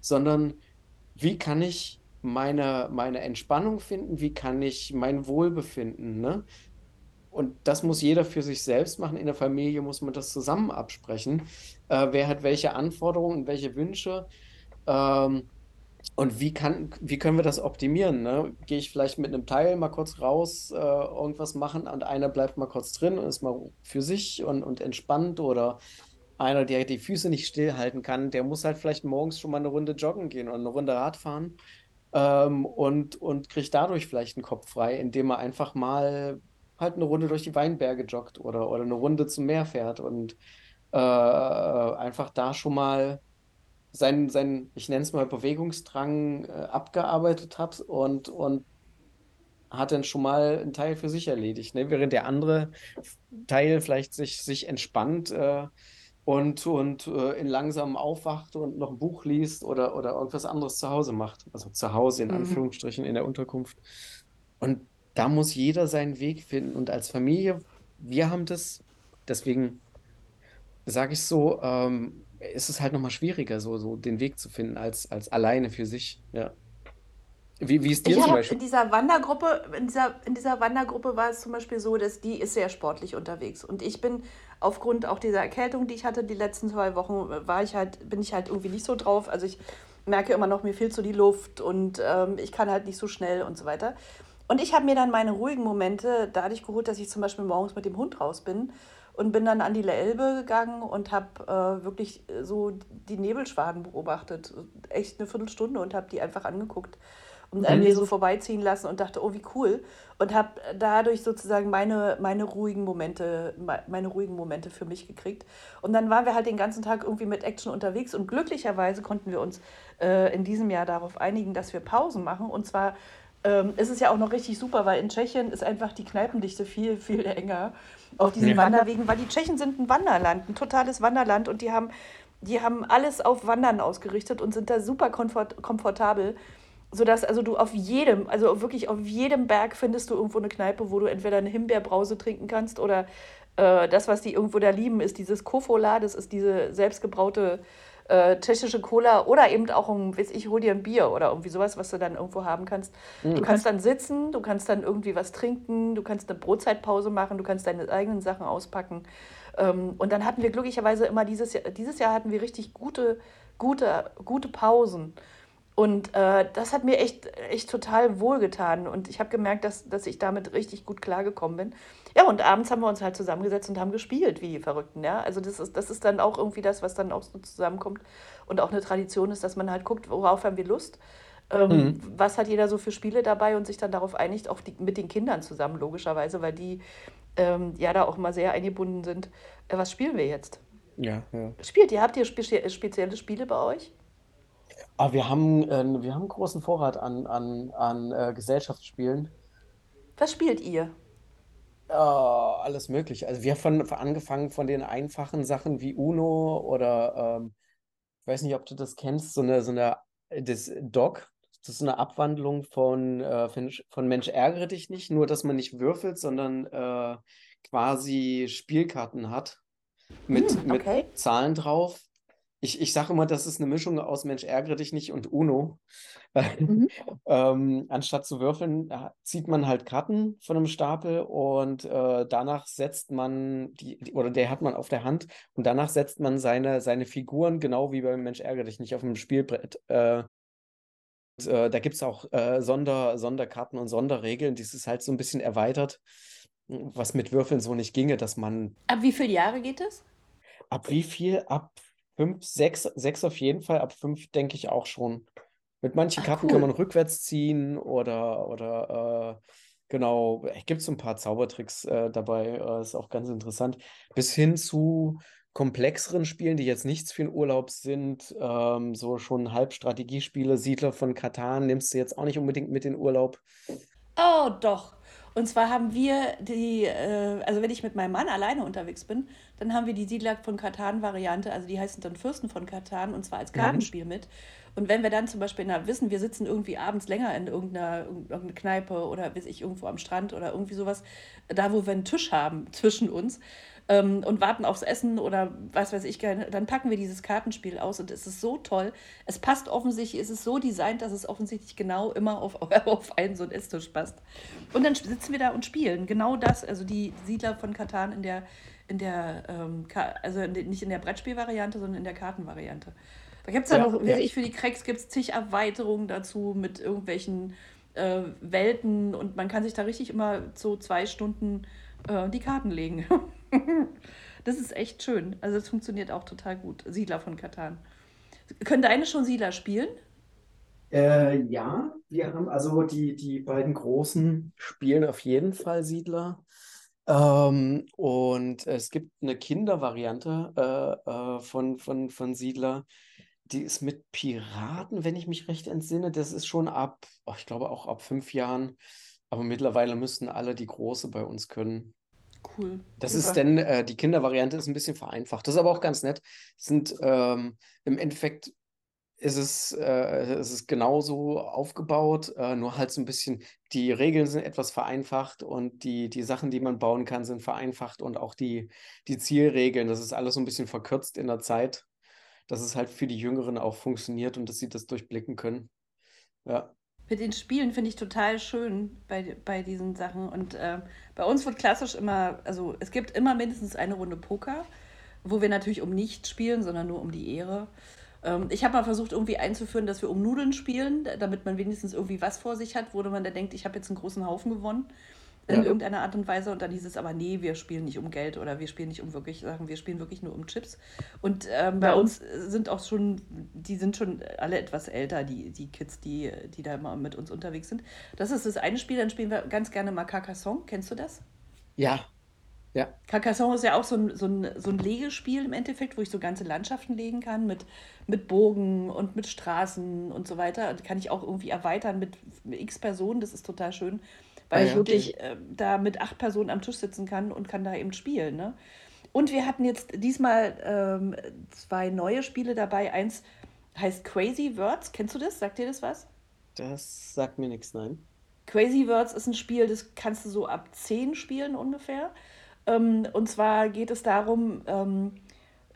Sondern wie kann ich meine, meine Entspannung finden? Wie kann ich mein Wohlbefinden, ne? Und das muss jeder für sich selbst machen. In der Familie muss man das zusammen absprechen. Äh, wer hat welche Anforderungen und welche Wünsche? Ähm, und wie kann, wie können wir das optimieren, ne? Gehe ich vielleicht mit einem Teil mal kurz raus, äh, irgendwas machen und einer bleibt mal kurz drin und ist mal für sich und, und entspannt oder einer, der die Füße nicht stillhalten kann, der muss halt vielleicht morgens schon mal eine Runde joggen gehen oder eine Runde Rad fahren ähm, und, und kriegt dadurch vielleicht einen Kopf frei, indem er einfach mal halt eine Runde durch die Weinberge joggt oder, oder eine Runde zum Meer fährt und äh, einfach da schon mal seinen, seinen, ich nenne es mal Bewegungsdrang äh, abgearbeitet hat und, und hat dann schon mal einen Teil für sich erledigt, ne? Während der andere Teil vielleicht sich, sich entspannt äh, und, und äh, in langsam aufwacht und noch ein Buch liest oder, oder irgendwas anderes zu Hause macht. Also zu Hause in Mhm. Anführungsstrichen in der Unterkunft. Und da muss jeder seinen Weg finden. Und als Familie, wir haben das, deswegen sage ich so, ähm, ist es halt nochmal schwieriger, so, so den Weg zu finden, als, als alleine für sich. Ja. Wie, wie ist dir Ich zum Beispiel? in dieser Wandergruppe, in dieser, in dieser Wandergruppe war es zum Beispiel so, dass die ist sehr sportlich unterwegs. Und ich bin aufgrund auch dieser Erkältung, die ich hatte, die letzten zwei Wochen, war ich halt, bin ich halt irgendwie nicht so drauf. Also ich merke immer noch, mir fehlt so die Luft und ähm, ich kann halt nicht so schnell und so weiter. Und ich habe mir dann meine ruhigen Momente dadurch geholt, dass ich zum Beispiel morgens mit dem Hund raus bin und bin dann an die Elbe gegangen und habe äh, wirklich so die Nebelschwaden beobachtet. Echt eine Viertelstunde und habe die einfach angeguckt und an mir so vorbeiziehen lassen und dachte, oh, wie cool. Und habe dadurch sozusagen meine, meine, ruhigen Momente, me- meine ruhigen Momente für mich gekriegt. Und dann waren wir halt den ganzen Tag irgendwie mit Action unterwegs und glücklicherweise konnten wir uns äh, in diesem Jahr darauf einigen, dass wir Pausen machen. Und zwar ähm, ist es ja auch noch richtig super, weil in Tschechien ist einfach die Kneipendichte viel, viel enger auf diesen Ja. Wanderwegen, weil die Tschechen sind ein Wanderland, ein totales Wanderland und die haben, die haben alles auf Wandern ausgerichtet und sind da super komfort, komfortabel, sodass also du auf jedem, also wirklich auf jedem Berg findest du irgendwo eine Kneipe, wo du entweder eine Himbeerbrause trinken kannst oder äh, das, was die irgendwo da lieben, ist dieses Kofola, das ist diese selbstgebraute äh, tschechische Cola oder eben auch ein, weiß ich, hol dir ein Bier oder irgendwie sowas, was du dann irgendwo haben kannst. Du Mhm. kannst dann sitzen, du kannst dann irgendwie was trinken, du kannst eine Brotzeitpause machen, du kannst deine eigenen Sachen auspacken. Ähm, und dann hatten wir glücklicherweise immer dieses Jahr, dieses Jahr hatten wir richtig gute, gute, gute Pausen. Und äh, das hat mir echt, echt total wohlgetan. Und ich habe gemerkt, dass, dass ich damit richtig gut klargekommen bin. Ja, und abends haben wir uns halt zusammengesetzt und haben gespielt, wie die Verrückten. Ja? Also das ist, das ist dann auch irgendwie das, was dann auch so zusammenkommt. Und auch eine Tradition ist, dass man halt guckt, worauf haben wir Lust. Ähm, mhm. Was hat jeder so für Spiele dabei und sich dann darauf einigt, auch die, mit den Kindern zusammen, logischerweise, weil die ähm, ja da auch mal sehr eingebunden sind. Äh, was spielen wir jetzt? Ja, ja. Spielt ihr? Habt ihr spe spezielle Spiele bei euch? Aber ah, wir haben, äh, wir haben einen großen Vorrat an, an, an äh, Gesellschaftsspielen. Was spielt ihr? Äh, alles mögliche. Also wir haben von, angefangen von den einfachen Sachen wie Uno oder ähm, ich weiß nicht, ob du das kennst, so eine, so eine das Dog. Das ist eine Abwandlung von, äh, von Mensch ärgere dich nicht, nur dass man nicht würfelt, sondern äh, quasi Spielkarten hat mit, hm, okay. mit Zahlen drauf ich, ich sage immer, das ist eine Mischung aus Mensch, ärgere dich nicht und Uno. (laughs) Mhm. ähm, anstatt zu würfeln, zieht man halt Karten von einem Stapel und äh, danach setzt man die, oder der hat man auf der Hand und danach setzt man seine, seine Figuren, genau wie beim Mensch, ärgere dich nicht, auf dem Spielbrett. Äh, und, äh, da gibt es auch äh, Sonder, Sonderkarten und Sonderregeln. Dies ist halt so ein bisschen erweitert, was mit Würfeln so nicht ginge, dass man. Ab wie viele Jahre geht es? Ab wie viel? Ab Fünf, sechs, sechs auf jeden Fall, ab fünf denke ich auch schon. Mit manchen Ach, Karten cool. kann man rückwärts ziehen oder, oder äh, genau, gibt es ein paar Zaubertricks äh, dabei, äh, ist auch ganz interessant. Bis hin zu komplexeren Spielen, die jetzt nichts für den Urlaub sind, ähm, so schon Halbstrategiespiele, Siedler von Katan, nimmst du jetzt auch nicht unbedingt mit in Urlaub. Oh, doch. Und zwar haben wir die, äh, also wenn ich mit meinem Mann alleine unterwegs bin, dann haben wir die Siedler von Katan-Variante, also die heißen dann Fürsten von Katan und zwar als. Kartenspiel mit. Und wenn wir dann zum Beispiel na, wissen, wir sitzen irgendwie abends länger in irgendeiner, irgendeiner Kneipe oder weiß ich, irgendwo am Strand oder irgendwie sowas, da wo wir einen Tisch haben zwischen uns, ähm, und warten aufs Essen oder was weiß ich, dann packen wir dieses Kartenspiel aus und es ist so toll. Es passt offensichtlich, es ist so designt, dass es offensichtlich genau immer auf, (laughs) auf einen so einen Esstisch passt. Und dann sitzen wir da und spielen. Genau das, also die Siedler von Katan in der, in der ähm, also nicht in der Brettspielvariante, sondern in der Kartenvariante. Da gibt es ja, noch, ja. ich, für die Cracks gibt es zig Erweiterungen dazu mit irgendwelchen äh, Welten und man kann sich da richtig immer so zwei Stunden äh, die Karten legen. (laughs) (laughs) das ist echt schön. Also es funktioniert auch total gut. Siedler von Katan. Können deine schon Siedler spielen? Äh, ja, wir haben also die, die beiden großen spielen auf jeden Fall Siedler. Ähm, und es gibt eine Kindervariante äh, äh, von, von, von Siedler, die ist mit Piraten, wenn ich mich recht entsinne. Das ist schon ab, oh, ich glaube auch ab fünf Jahren. Aber mittlerweile müssten alle die große bei uns können. Cool. Das Super. ist denn, äh, die Kindervariante ist ein bisschen vereinfacht. Das ist aber auch ganz nett. Sind ähm, im Endeffekt ist es, äh, ist es genauso aufgebaut, äh, nur halt so ein bisschen, die Regeln sind etwas vereinfacht und die, die Sachen, die man bauen kann, sind vereinfacht und auch die, die Zielregeln, das ist alles so ein bisschen verkürzt in der Zeit, dass es halt für die Jüngeren auch funktioniert und dass sie das durchblicken können. Ja. Mit den Spielen finde ich total schön bei, bei diesen Sachen. Und äh, bei uns wird klassisch immer, also es gibt immer mindestens eine Runde Poker, wo wir natürlich um nichts spielen, sondern nur um die Ehre. Ähm, ich habe mal versucht, irgendwie einzuführen, dass wir um Nudeln spielen, damit man wenigstens irgendwie was vor sich hat, wo man da denkt, ich habe jetzt einen großen Haufen gewonnen in ja. irgendeiner Art und Weise. Und dann hieß es aber, nee, wir spielen nicht um Geld oder wir spielen nicht um wirklich Sachen, wir spielen wirklich nur um Chips. Und ähm, bei ja. uns sind auch schon, die sind schon alle etwas älter, die, die Kids, die, die da immer mit uns unterwegs sind. Das ist das eine Spiel, dann spielen wir ganz gerne mal Carcassonne. Kennst du das? Ja. Ja. Carcassonne ist ja auch so ein, so, ein, so ein Legespiel im Endeffekt, wo ich so ganze Landschaften legen kann mit, mit Bogen und mit Straßen und so weiter. Und kann ich auch irgendwie erweitern mit x Personen, das ist total schön weil ah, ich wirklich äh, da mit acht Personen am Tisch sitzen kann und kann da eben spielen. Ne? Und wir hatten jetzt diesmal ähm, zwei neue Spiele dabei. Eins heißt Crazy Words. Kennst du das? Sagt dir das was? Das sagt mir nichts, nein. Crazy Words ist ein Spiel, das kannst du so ab zehn spielen ungefähr. Ähm, und zwar geht es darum, ähm,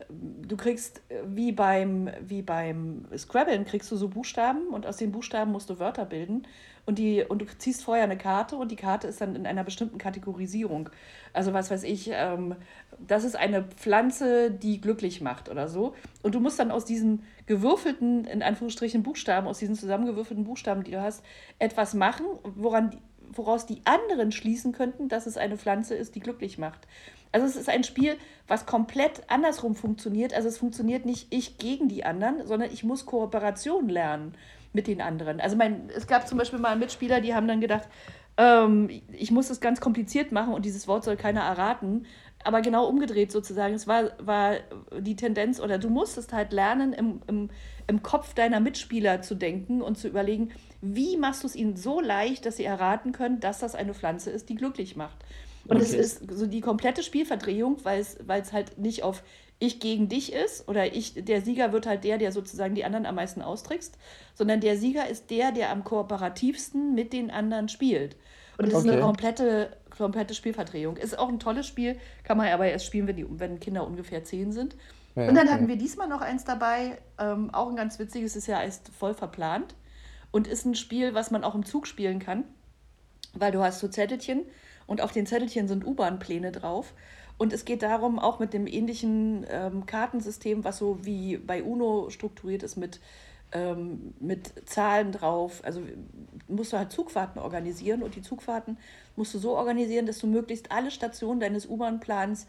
du kriegst äh, wie beim, wie beim Scrabbeln, kriegst du so Buchstaben und aus den Buchstaben musst du Wörter bilden. Und, die, und du ziehst vorher eine Karte und die Karte ist dann in einer bestimmten Kategorisierung. Also was weiß ich, ähm, das ist eine Pflanze, die glücklich macht oder so. Und du musst dann aus diesen gewürfelten, in Anführungsstrichen, Buchstaben, aus diesen zusammengewürfelten Buchstaben, die du hast, etwas machen, woran woraus die anderen schließen könnten, dass es eine Pflanze ist, die glücklich macht. Also es ist ein Spiel, was komplett andersrum funktioniert. Also es funktioniert nicht ich gegen die anderen, sondern ich muss Kooperation lernen mit den anderen. Also mein, es gab zum Beispiel mal einen Mitspieler, die haben dann gedacht, ähm, ich muss es ganz kompliziert machen und dieses Wort soll keiner erraten. Aber genau umgedreht sozusagen. Es war, war die Tendenz, oder du musstest halt lernen, im, im, im Kopf deiner Mitspieler zu denken und zu überlegen, wie machst du es ihnen so leicht, dass sie erraten können, dass das eine Pflanze ist, die glücklich macht. Und es ist so die komplette Spielverdrehung, weil es halt nicht auf ich gegen dich ist oder ich, der Sieger wird halt der, der sozusagen die anderen am meisten austrickst, sondern der Sieger ist der, der am kooperativsten mit den anderen spielt. Und das okay. ist eine komplette, komplette Spielverdrehung. Ist auch ein tolles Spiel, kann man aber erst spielen, wenn, die, wenn Kinder ungefähr zehn sind. Ja, und dann okay. hatten wir diesmal noch eins dabei, ähm, auch ein ganz witziges, ist ja erst voll verplant und ist ein Spiel, was man auch im Zug spielen kann, weil du hast so Zettelchen und auf den Zettelchen sind U-Bahn-Pläne drauf. Und es geht darum, auch mit dem ähnlichen ähm, Kartensystem, was so wie bei UNO strukturiert ist, mit, ähm, mit Zahlen drauf. Also musst du halt Zugfahrten organisieren und die Zugfahrten musst du so organisieren, dass du möglichst alle Stationen deines U-Bahn-Plans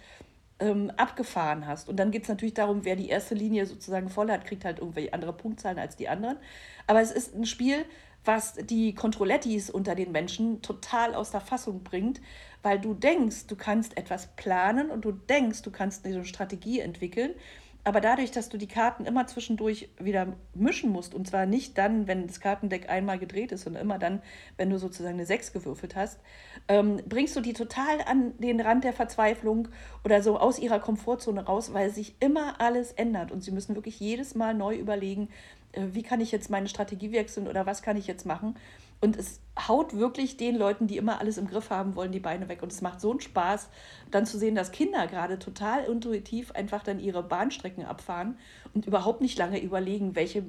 ähm, abgefahren hast. Und dann geht es natürlich darum, wer die erste Linie sozusagen voll hat, kriegt halt irgendwelche andere Punktzahlen als die anderen. Aber es ist ein Spiel, was die Controlettis unter den Menschen total aus der Fassung bringt, weil du denkst, du kannst etwas planen und du denkst, du kannst eine Strategie entwickeln. Aber dadurch, dass du die Karten immer zwischendurch wieder mischen musst, und zwar nicht dann, wenn das Kartendeck einmal gedreht ist, sondern immer dann, wenn du sozusagen eine 6 gewürfelt hast, ähm, bringst du die total an den Rand der Verzweiflung oder so aus ihrer Komfortzone raus, weil sich immer alles ändert und sie müssen wirklich jedes Mal neu überlegen, äh, wie kann ich jetzt meine Strategie wechseln oder was kann ich jetzt machen. Und es haut wirklich den Leuten, die immer alles im Griff haben wollen, die Beine weg. Und es macht so einen Spaß, dann zu sehen, dass Kinder gerade total intuitiv einfach dann ihre Bahnstrecken abfahren und überhaupt nicht lange überlegen, welche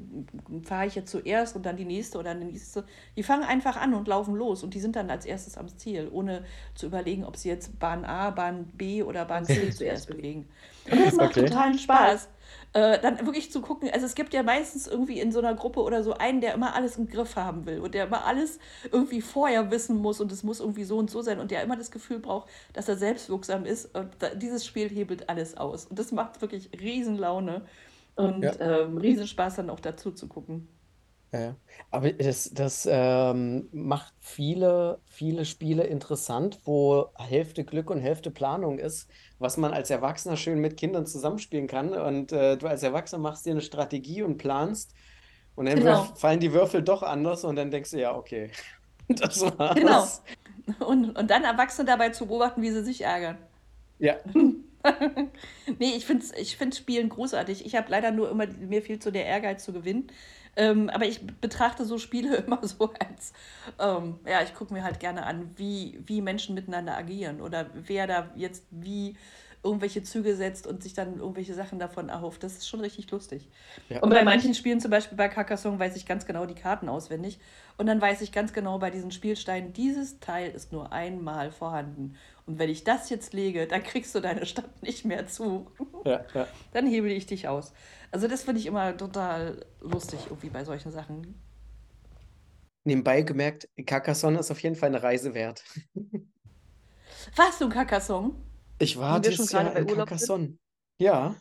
fahre ich jetzt zuerst und dann die nächste oder die nächste. Die fangen einfach an und laufen los und die sind dann als erstes am Ziel, ohne zu überlegen, ob sie jetzt Bahn A, Bahn B oder Bahn C (laughs) zuerst bewegen. Und das macht okay. totalen Spaß äh, dann wirklich zu gucken, also es gibt ja meistens irgendwie in so einer Gruppe oder so einen, der immer alles im Griff haben will und der immer alles irgendwie vorher wissen muss und es muss irgendwie so und so sein und der immer das Gefühl braucht, dass er selbstwirksam ist und da, dieses Spiel hebelt alles aus und das macht wirklich Riesenlaune und ja. ähm, Riesenspaß dann auch dazu zu gucken. Ja, aber das, das ähm, macht viele, viele Spiele interessant, wo Hälfte Glück und Hälfte Planung ist, was man als Erwachsener schön mit Kindern zusammenspielen kann. Und äh, du als Erwachsener machst dir eine Strategie und planst. Und dann genau. fallen die Würfel doch anders und dann denkst du, ja, okay, (laughs) das war's. Genau. Und, und dann Erwachsene dabei zu beobachten, wie sie sich ärgern. Ja. (laughs) nee, ich finde ich find Spielen großartig. Ich habe leider nur immer, mir viel zu der Ehrgeiz zu gewinnen. Ähm, aber ich betrachte so Spiele (laughs) immer so als, ähm, ja, ich gucke mir halt gerne an, wie, wie Menschen miteinander agieren oder wer da jetzt wie irgendwelche Züge setzt und sich dann irgendwelche Sachen davon erhofft. Das ist schon richtig lustig. Ja. Und bei manchen Spielen, zum Beispiel bei Carcassonne, weiß ich ganz genau die Karten auswendig. Und dann weiß ich ganz genau bei diesen Spielsteinen, dieses Teil ist nur einmal vorhanden. Und wenn ich das jetzt lege, dann kriegst du deine Stadt nicht mehr zu. Ja, ja. Dann hebel ich dich aus. Also das finde ich immer total lustig, irgendwie bei solchen Sachen. Nebenbei gemerkt, Carcassonne ist auf jeden Fall eine Reise wert. Warst du in Carcassonne? Ich war dieses Jahr in Carcassonne. Ja.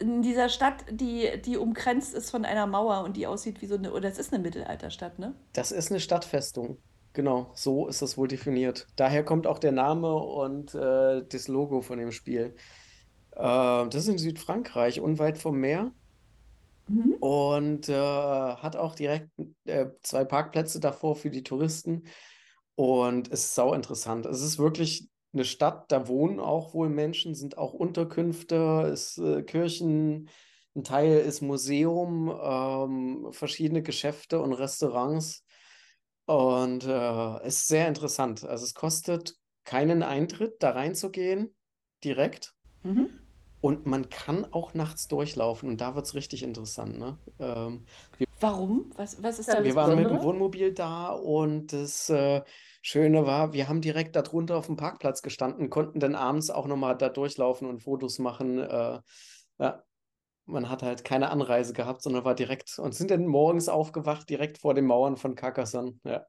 In dieser Stadt, die, die umgrenzt ist von einer Mauer und die aussieht wie so eine, oder es ist eine Mittelalterstadt, ne? Das ist eine Stadtfestung. Genau, so ist das wohl definiert. Daher kommt auch der Name und äh, das Logo von dem Spiel. Äh, das ist in Südfrankreich, unweit vom Meer. Mhm. Und äh, hat auch direkt äh, zwei Parkplätze davor für die Touristen. Und ist sau interessant. Es ist wirklich eine Stadt, da wohnen auch wohl Menschen, sind auch Unterkünfte, ist äh, Kirchen, ein Teil ist Museum, ähm, verschiedene Geschäfte und Restaurants. Und äh, ist sehr interessant. Also es kostet keinen Eintritt, da reinzugehen, direkt. Mhm. Und man kann auch nachts durchlaufen und da wird es richtig interessant, ne? Ähm, wir, Warum? Was, was ist da wir das waren mit dem? Wohnmobil da und das äh, Schöne war, wir haben direkt da drunter auf dem Parkplatz gestanden, konnten dann abends auch nochmal da durchlaufen und Fotos machen. Äh, ja, man hat halt keine Anreise gehabt, sondern war direkt und sind dann morgens aufgewacht, direkt vor den Mauern von Carcassonne. Ja.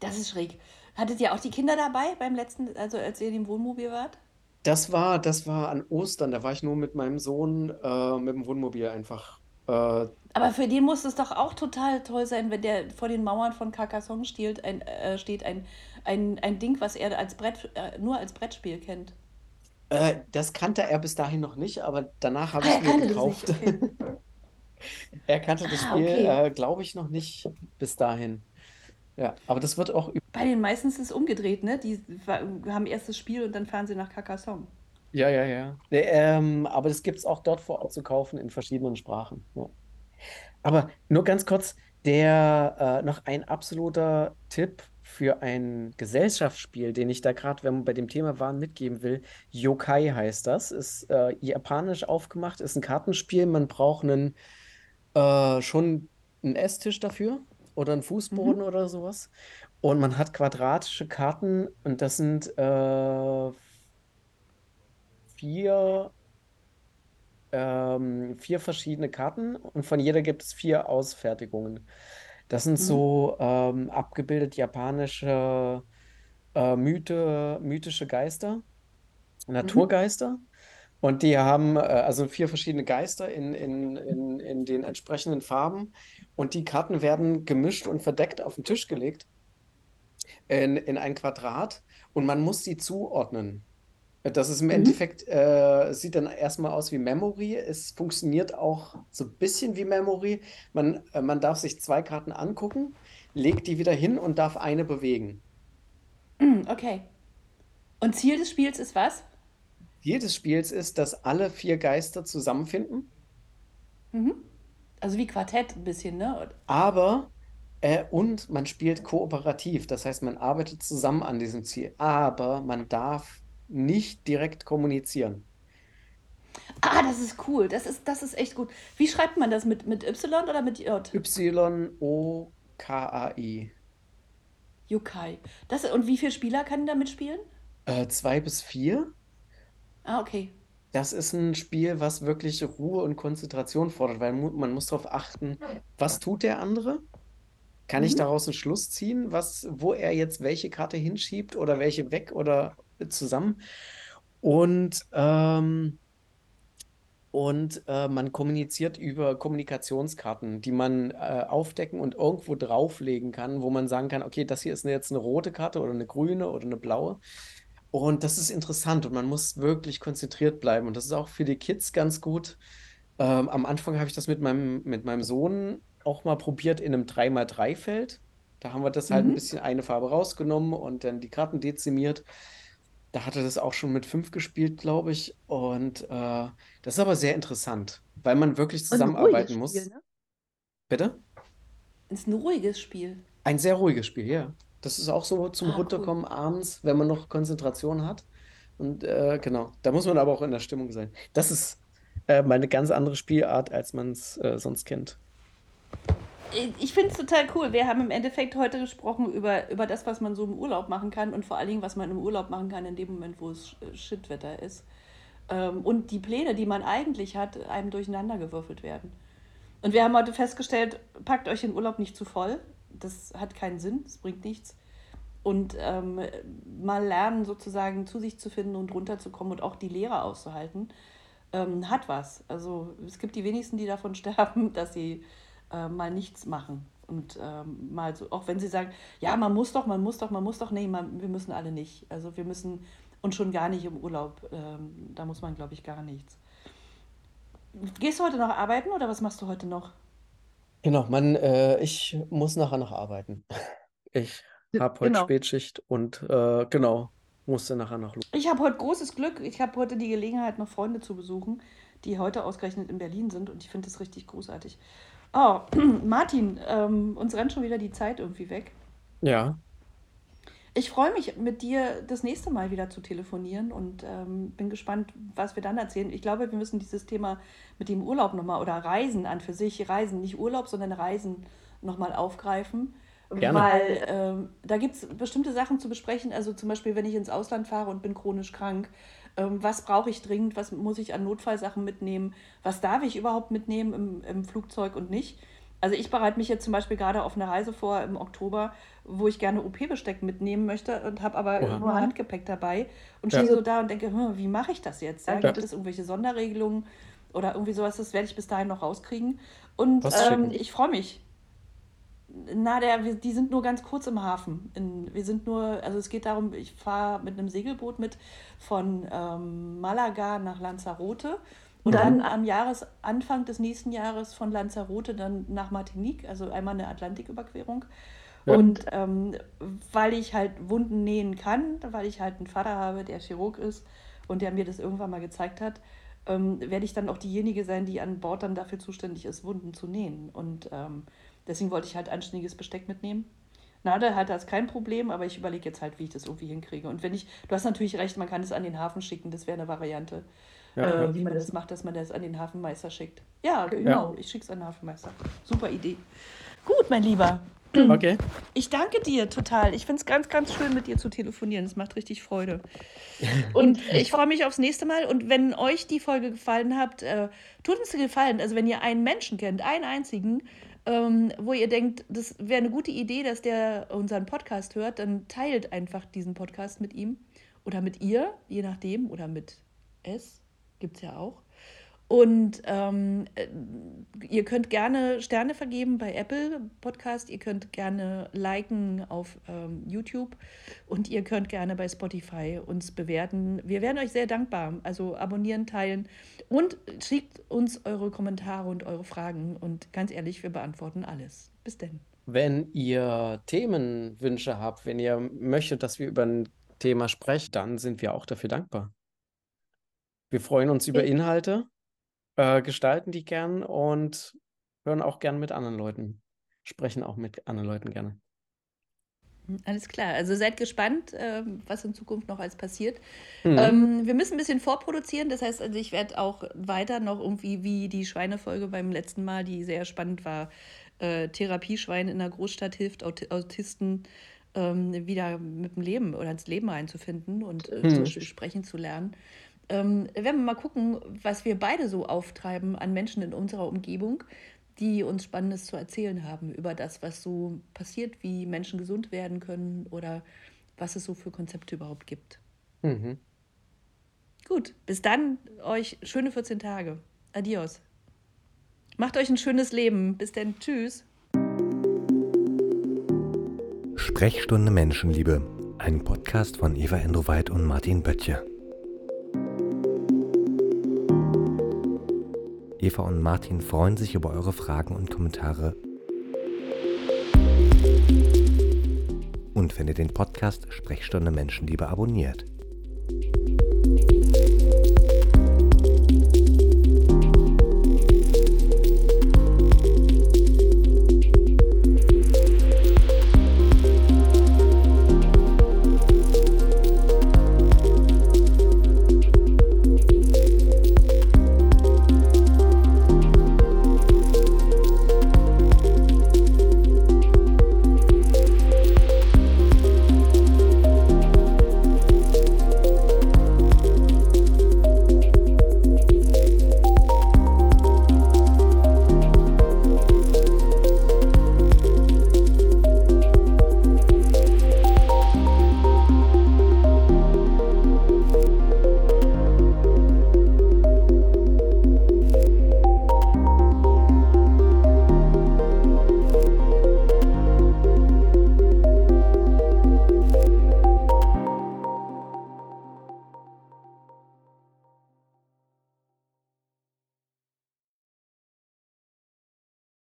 Das ist schräg. Hattet ihr auch die Kinder dabei beim letzten, also als ihr im Wohnmobil wart? Das war, das war an Ostern, da war ich nur mit meinem Sohn äh, mit dem Wohnmobil einfach. Äh, Aber für den muss es doch auch total toll sein, wenn der vor den Mauern von Carcassonne steht, ein, äh, steht ein, ein, ein Ding, was er als Brett, äh, nur als Brettspiel kennt. äh, das kannte er bis dahin noch nicht, aber danach habe Ah, ich es mir das gekauft. okay. (laughs) Er kannte das Ah, Spiel, okay. äh, glaube ich, noch nicht bis dahin. Ja, aber das wird auch. Bei den meisten ist es umgedreht, ne? Die haben erst das Spiel und dann fahren sie nach Carcassonne. Ja, ja, ja. Nee, ähm, aber das gibt es auch dort vor Ort zu kaufen in verschiedenen Sprachen. Ja. Aber nur ganz kurz, der äh, noch ein absoluter Tipp für ein Gesellschaftsspiel, den ich da gerade, wenn wir bei dem Thema waren, mitgeben will. Yokai heißt das. Ist äh, japanisch aufgemacht, ist ein Kartenspiel. Man braucht einen, äh, schon einen Esstisch dafür oder einen Fußboden Mhm. oder sowas. Und man hat quadratische Karten und das sind äh, vier ähm, vier verschiedene Karten und von jeder gibt es vier Ausfertigungen. Das sind Mhm. so ähm, abgebildet japanische äh, Mythe, mythische Geister, Mhm. Naturgeister. Und die haben äh, also vier verschiedene Geister in, in, in, in den entsprechenden Farben. Und die Karten werden gemischt und verdeckt auf den Tisch gelegt in, in ein Quadrat und man muss sie zuordnen. Das ist im Mhm. Endeffekt, äh, sieht dann erstmal aus wie Memory. Es funktioniert auch so ein bisschen wie Memory. Man, äh, man darf sich zwei Karten angucken, legt die wieder hin und darf eine bewegen. Mm, Okay. Und Ziel des Spiels ist was? Ziel des Spiels ist, dass alle vier Geister zusammenfinden, Mhm. Also wie Quartett ein bisschen, ne? aber äh, und man spielt kooperativ. Das heißt, man arbeitet zusammen an diesem Ziel, aber man darf nicht direkt kommunizieren. Ah, das ist cool. Das ist, das ist echt gut. Wie schreibt man das? Mit, mit Y oder mit J? Y-O-K-A-I. Yokai. Das, und wie viele Spieler kann da mitspielen? Äh, zwei bis vier. Ah, okay. Das ist ein Spiel, was wirklich Ruhe und Konzentration fordert, weil man muss darauf achten, was tut der andere? Kann ich Mhm. daraus einen Schluss ziehen, was, wo er jetzt welche Karte hinschiebt oder welche weg oder zusammen? Und, ähm, und äh, man kommuniziert über Kommunikationskarten, die man äh, aufdecken und irgendwo drauflegen kann, wo man sagen kann, okay, das hier ist jetzt eine rote Karte oder eine grüne oder eine blaue. Und das ist interessant und man muss wirklich konzentriert bleiben. Und das ist auch für die Kids ganz gut. Ähm, am Anfang habe ich das mit meinem, mit meinem Sohn auch mal probiert in einem 3x3-Feld. Da haben wir das halt ein Mhm. bisschen eine Farbe rausgenommen und dann die Karten dezimiert. Da hat er das auch schon mit fünf gespielt, glaube ich. Und äh, das ist aber sehr interessant, weil man wirklich zusammenarbeiten muss. Spiel, ne? Bitte? Ist ein ruhiges Spiel. Ein sehr ruhiges Spiel, ja. Das ist auch so zum Ah, cool. Runterkommen abends, wenn man noch Konzentration hat. Und äh, genau, da muss man aber auch in der Stimmung sein. Das ist äh, mal eine ganz andere Spielart, als man es äh, sonst kennt. Ich- finde es total cool. Wir haben im Endeffekt heute gesprochen über, über das, was man so im Urlaub machen kann und vor allen Dingen, was man im Urlaub machen kann in dem Moment, wo es Shitwetter ist. Ähm, und die Pläne, die man eigentlich hat, einem durcheinandergewürfelt werden. Und wir haben heute festgestellt, packt euch den Urlaub nicht zu voll. Das hat keinen Sinn, das bringt nichts. Und ähm, mal lernen, sozusagen zu sich zu finden und runterzukommen und auch die Lehre auszuhalten, ähm, hat was. Also es gibt die wenigsten, die davon (laughs) sterben, dass sie äh, mal nichts machen. Und ähm, mal so, auch wenn sie sagen, ja, man muss doch, man muss doch, man muss doch, nee, man, wir müssen alle nicht. Also wir müssen und schon gar nicht im Urlaub. Ähm, da muss man, glaube ich, gar nichts. Gehst du heute noch arbeiten oder was machst du heute noch? Genau, man, äh, ich muss nachher noch arbeiten. (laughs) Ich habe heute Genau. Spätschicht und äh, genau, musste nachher noch los. Ich habe heute großes Glück. Ich habe heute die Gelegenheit, noch Freunde zu besuchen, die heute ausgerechnet in Berlin sind und ich finde das richtig großartig. Oh, (clears throat) Martin, ähm, uns rennt schon wieder die Zeit irgendwie weg. Ja, Ich freue mich, mit dir das nächste Mal wieder zu telefonieren und ähm, bin gespannt, was wir dann erzählen. Ich glaube, wir müssen dieses Thema mit dem Urlaub nochmal oder Reisen an für sich, Reisen, nicht Urlaub, sondern Reisen nochmal aufgreifen. Gerne. Weil ähm, da gibt es bestimmte Sachen zu besprechen. Also zum Beispiel, wenn ich ins Ausland fahre und bin chronisch krank, was brauche ich dringend, was muss ich an Notfallsachen mitnehmen, was darf ich überhaupt mitnehmen im, im Flugzeug und nicht. Also ich bereite mich jetzt zum Beispiel gerade auf eine Reise vor im Oktober, wo ich gerne OP-Besteck mitnehmen möchte und habe aber Oha. nur Handgepäck dabei und stehe ja. so da und denke, hm, wie mache ich das jetzt? Ja, gibt es irgendwelche Sonderregelungen oder irgendwie sowas? Das werde ich bis dahin noch rauskriegen. Und ähm, ich freue mich. Na, der, wir, die sind nur ganz kurz im Hafen. In, wir sind nur, also es geht darum, ich fahre mit einem Segelboot mit von ähm, Malaga nach Lanzarote und dann am Jahresanfang des nächsten Jahres von Lanzarote dann nach Martinique, also einmal eine Atlantiküberquerung. Ja. Und ähm, weil ich halt Wunden nähen kann, weil ich halt einen Vater habe, der Chirurg ist und der mir das irgendwann mal gezeigt hat, ähm, werde ich dann auch diejenige sein, die an Bord dann dafür zuständig ist, Wunden zu nähen. Und ähm, deswegen wollte ich halt anständiges Besteck mitnehmen. Nade hat das kein Problem, aber ich überlege jetzt halt, wie ich das irgendwie hinkriege. Und wenn ich, du hast natürlich recht, man kann es an den Hafen schicken, das wäre eine Variante ja, äh, wie man das macht, dass man das an den Hafenmeister schickt. Ja, genau, ja. ich schicke es an den Hafenmeister. Super Idee. Gut, mein Lieber. (clears throat) Okay. Ich danke dir total. Ich finde es ganz, ganz schön, mit dir zu telefonieren. Es macht richtig Freude. (laughs) Und ich freue mich aufs nächste Mal. Und wenn euch die Folge gefallen hat, äh, tut uns gefallen. Also wenn ihr einen Menschen kennt, einen einzigen, ähm, wo ihr denkt, das wäre eine gute Idee, dass der unseren Podcast hört, dann teilt einfach diesen Podcast mit ihm oder mit ihr, je nachdem, oder mit es gibt es ja auch. Und ähm, äh, ihr könnt gerne Sterne vergeben bei Apple Podcast, ihr könnt gerne liken auf ähm, YouTube und ihr könnt gerne bei Spotify uns bewerten. Wir wären euch sehr dankbar. Also abonnieren, teilen und schickt uns eure Kommentare und eure Fragen. Und ganz ehrlich, wir beantworten alles. Bis denn. Wenn ihr Themenwünsche habt, wenn ihr möchtet, dass wir über ein Thema sprechen, dann sind wir auch dafür dankbar. Wir freuen uns über Inhalte, äh, gestalten die gern und hören auch gern mit anderen Leuten, sprechen auch mit anderen Leuten gerne. Alles klar. Also seid gespannt, äh, was in Zukunft noch alles passiert. Mhm. Ähm, wir müssen ein bisschen vorproduzieren. Das heißt, also ich werde auch weiter noch irgendwie wie die Schweinefolge beim letzten Mal, die sehr spannend war. Äh, Therapieschwein in der Großstadt hilft Aut Autisten ähm, wieder mit dem Leben oder ins Leben reinzufinden und äh, mhm. sprechen zu lernen ähm, werden wir mal gucken, was wir beide so auftreiben an Menschen in unserer Umgebung, die uns Spannendes zu erzählen haben über das, was so passiert, wie Menschen gesund werden können oder was es so für Konzepte überhaupt gibt. Mhm. Gut, bis dann euch schöne 14 Tage. Adios. Macht euch ein schönes Leben. Bis dann. Tschüss. Sprechstunde Menschenliebe. Ein Podcast von Eva Endoweit und Martin Böttcher. Eva und Martin freuen sich über eure Fragen und Kommentare. Und wenn ihr den Podcast Sprechstunde Menschenliebe abonniert.